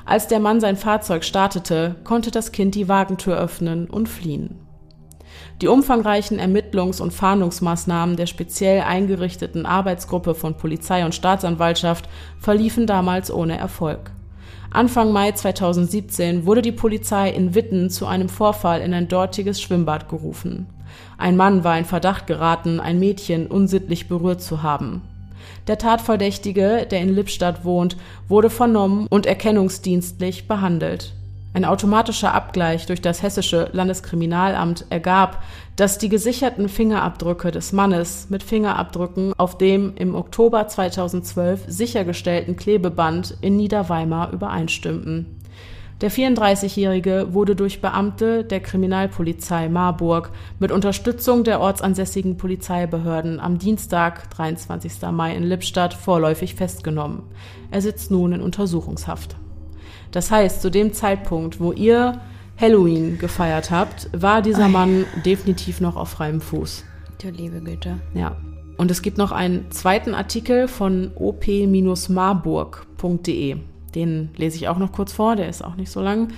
Als der Mann sein Fahrzeug startete, konnte das Kind die Wagentür öffnen und fliehen. Die umfangreichen Ermittlungs- und Fahndungsmaßnahmen der speziell eingerichteten Arbeitsgruppe von Polizei und Staatsanwaltschaft verliefen damals ohne Erfolg. Anfang Mai 2017 wurde die Polizei in Witten zu einem Vorfall in ein dortiges Schwimmbad gerufen. Ein Mann war in Verdacht geraten, ein Mädchen unsittlich berührt zu haben. Der Tatverdächtige, der in Lippstadt wohnt, wurde vernommen und erkennungsdienstlich behandelt. Ein automatischer Abgleich durch das hessische Landeskriminalamt ergab, dass die gesicherten Fingerabdrücke des Mannes mit Fingerabdrücken auf dem im Oktober 2012 sichergestellten Klebeband in Niederweimar übereinstimmten. Der 34-Jährige wurde durch Beamte der Kriminalpolizei Marburg mit Unterstützung der ortsansässigen Polizeibehörden am Dienstag, 23. Mai in Lippstadt, vorläufig festgenommen. Er sitzt nun in Untersuchungshaft. Das heißt, zu dem Zeitpunkt, wo ihr Halloween gefeiert habt, war dieser Mann definitiv noch auf freiem Fuß. Du liebe Güte. Ja. Und es gibt noch einen zweiten Artikel von op-marburg.de. Den lese ich auch noch kurz vor, der ist auch nicht so lang.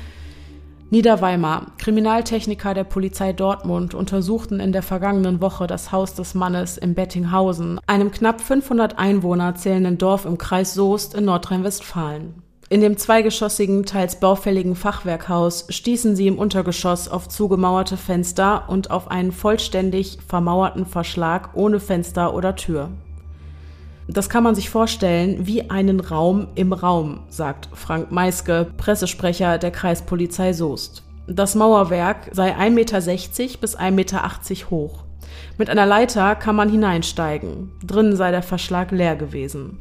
Niederweimar. Kriminaltechniker der Polizei Dortmund untersuchten in der vergangenen Woche das Haus des Mannes im Bettinghausen, einem knapp 500 Einwohner zählenden Dorf im Kreis Soest in Nordrhein-Westfalen. In dem zweigeschossigen, teils baufälligen Fachwerkhaus stießen sie im Untergeschoss auf zugemauerte Fenster und auf einen vollständig vermauerten Verschlag ohne Fenster oder Tür. Das kann man sich vorstellen wie einen Raum im Raum, sagt Frank Meiske, Pressesprecher der Kreispolizei Soest. Das Mauerwerk sei 1,60 Meter bis 1,80 Meter hoch. Mit einer Leiter kann man hineinsteigen. Drinnen sei der Verschlag leer gewesen.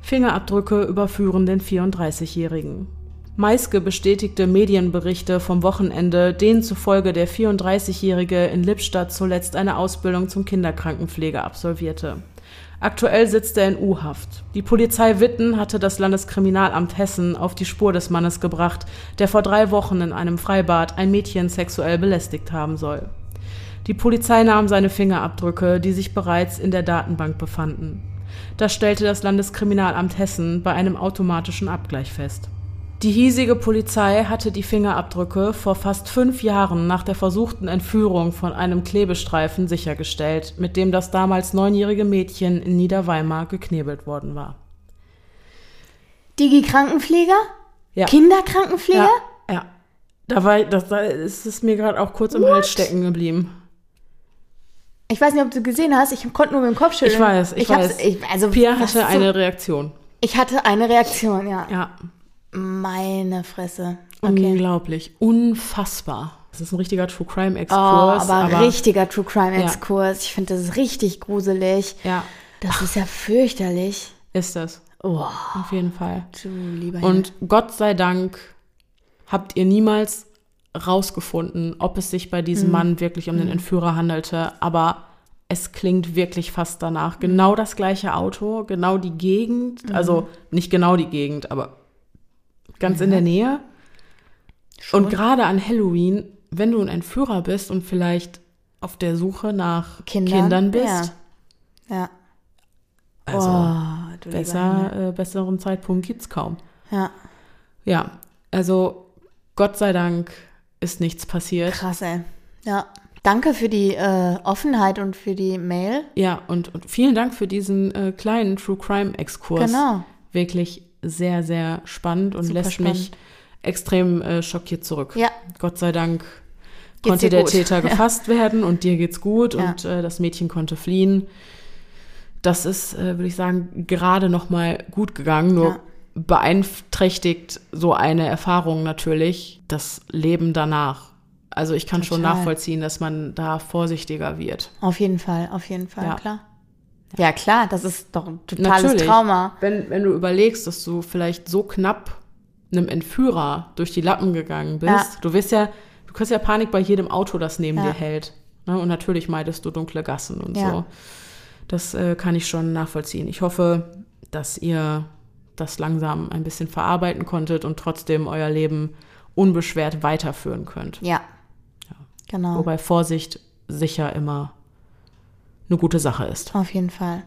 Fingerabdrücke überführen den 34-Jährigen. Meiske bestätigte Medienberichte vom Wochenende, denen zufolge der 34-Jährige in Lippstadt zuletzt eine Ausbildung zum Kinderkrankenpfleger absolvierte. Aktuell sitzt er in U-Haft. Die Polizei Witten hatte das Landeskriminalamt Hessen auf die Spur des Mannes gebracht, der vor drei Wochen in einem Freibad ein Mädchen sexuell belästigt haben soll. Die Polizei nahm seine Fingerabdrücke, die sich bereits in der Datenbank befanden. Das stellte das Landeskriminalamt Hessen bei einem automatischen Abgleich fest. Die hiesige Polizei hatte die Fingerabdrücke vor fast fünf Jahren nach der versuchten Entführung von einem Klebestreifen sichergestellt, mit dem das damals neunjährige Mädchen in Niederweimar geknebelt worden war. Digi-Krankenpfleger? Ja. Kinderkrankenpfleger? Ja, ja. Da, war, das, da ist es mir gerade auch kurz im What? Hals stecken geblieben. Ich weiß nicht, ob du gesehen hast. Ich konnte nur mit dem Kopf schütteln. Ich weiß, ich, hab's- weiß. Ich, also, Pia hatte so- eine Reaktion. Ich hatte eine Reaktion, ja. Ja, Meine Fresse. Okay. unglaublich, unfassbar. Das ist ein richtiger True Crime Oh, Exkurs. aber, richtiger True Crime Ja. Exkurs. Ich finde das richtig gruselig. Ja, Das ist ja fürchterlich. ist das. Oh, Auf jeden Fall. du lieber Und Gott sei Dank habt ihr niemals rausgefunden, ob es sich bei Mhm. diesem Mann wirklich um den Entführer handelte. Aber es klingt wirklich fast danach. Genau das gleiche Auto, genau die Gegend. Mhm. Also nicht genau die Gegend, aber ganz in der Nähe. Und gerade an Halloween, wenn du ein Entführer bist und vielleicht auf der Suche nach Kindern, Kindern, bist, Ja. ja. also oh, besser, äh, besseren Zeitpunkt gibt's kaum. Ja, Ja, also Gott sei Dank ist nichts passiert. krass, ey. Ja. Danke für die äh, Offenheit und für die Mail. Ja, und, und vielen Dank für diesen äh, kleinen True Crime Exkurs. Genau. Wirklich sehr, sehr spannend und Super lässt mich spannend. extrem äh, schockiert zurück. Ja. Gott sei Dank Geht's konnte der gut? Täter (laughs) Ja. gefasst werden und dir geht's gut Ja. und äh, das Mädchen konnte fliehen. Das ist, äh, würde ich sagen, gerade noch mal gut gegangen. Nur Ja. Beeinträchtigt so eine Erfahrung natürlich das Leben danach. Also ich kann schon Total. nachvollziehen, dass man da vorsichtiger wird. Auf jeden Fall, auf jeden Fall, Ja. klar. Ja, klar, das ist doch ein totales Trauma. Wenn, wenn du überlegst, dass du vielleicht so knapp einem Entführer durch die Lappen gegangen bist, Ja. du wirst ja, du kriegst ja Panik bei jedem Auto, das neben Ja. dir hält. Ne? Und natürlich meidest du dunkle Gassen und Ja. so. Das äh, kann ich schon nachvollziehen. Ich hoffe, dass ihr das langsam ein bisschen verarbeiten konntet und trotzdem euer Leben unbeschwert weiterführen könnt. Ja. Genau. Wobei Vorsicht sicher immer eine gute Sache ist. Auf jeden Fall.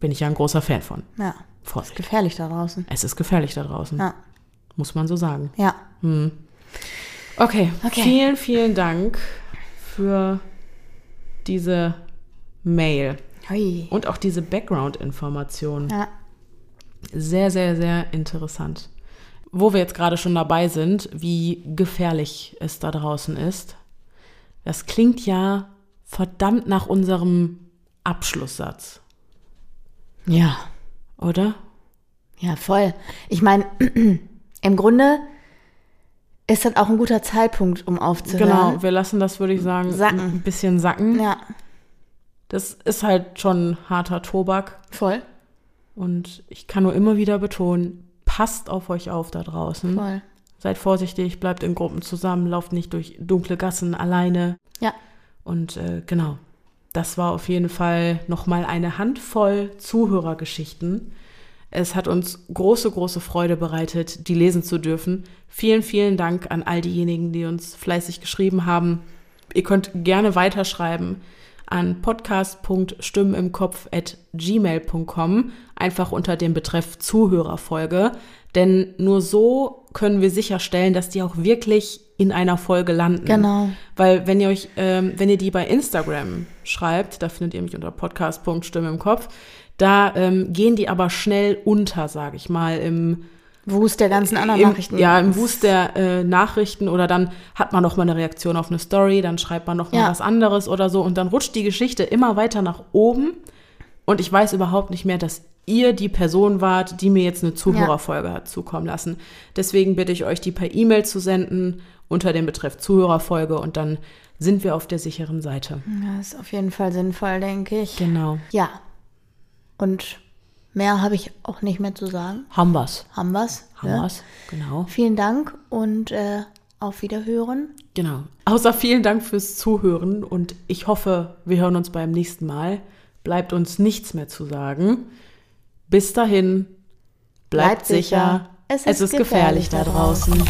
Bin ich ja ein großer Fan von. Ja. Vorsicht. Gefährlich da draußen. Es ist gefährlich da draußen. Ja. Muss man so sagen. Ja. Okay. Okay. Vielen, vielen Dank für diese Mail Hui. und auch diese Background-Information. Ja. Sehr, sehr, sehr interessant. Wo wir jetzt gerade schon dabei sind, wie gefährlich es da draußen ist. Das klingt ja verdammt nach unserem Abschlusssatz, Ja. oder? Ja, voll. Ich meine, (clears throat) im Grunde ist das auch ein guter Zeitpunkt, um aufzuhören. Genau, wir lassen das, würde ich sagen, Sacken. ein bisschen sacken. Ja, Das ist halt schon harter Tobak. voll. Und ich kann nur immer wieder betonen, passt auf euch auf da draußen. Voll. Seid vorsichtig, bleibt in Gruppen zusammen, lauft nicht durch dunkle Gassen alleine. Ja. Und äh, genau, das war auf jeden Fall nochmal eine Handvoll Zuhörergeschichten. Es hat uns große, große Freude bereitet, die lesen zu dürfen. Vielen, vielen Dank an all diejenigen, die uns fleißig geschrieben haben. Ihr könnt gerne weiterschreiben an podcast.stimmenimkopf.gmail.com, einfach unter dem Betreff Zuhörerfolge. Denn nur so können wir sicherstellen, dass die auch wirklich in einer Folge landen. Genau. Weil wenn ihr euch, ähm, wenn ihr die bei Instagram schreibt, da findet ihr mich unter podcast.stimme im Kopf, da ähm, gehen die aber schnell unter, sage ich mal, im Wust der ganzen anderen im, Nachrichten. Ja, im Wust der äh, Nachrichten oder dann hat man noch mal eine Reaktion auf eine Story, dann schreibt man noch mal Ja. was anderes oder so und dann rutscht die Geschichte immer weiter nach oben und ich weiß überhaupt nicht mehr, dass ihr die Person wart, die mir jetzt eine Zuhörerfolge hat zukommen lassen. Deswegen bitte ich euch, die per E-Mail zu senden unter dem Betreff Zuhörerfolge und dann sind wir auf der sicheren Seite. Ja, ist auf jeden Fall sinnvoll, denke ich. Genau. Ja. Und mehr habe ich auch nicht mehr zu sagen. Haben wir's. Haben wir's? Haben ja. wir's. Genau. Vielen Dank und äh, auf Wiederhören. Genau. Außer vielen Dank fürs Zuhören und ich hoffe, wir hören uns beim nächsten Mal. Bleibt uns nichts mehr zu sagen. Bis dahin, bleibt, Bleibt sicher. sicher. Es ist, gefährlich da draußen.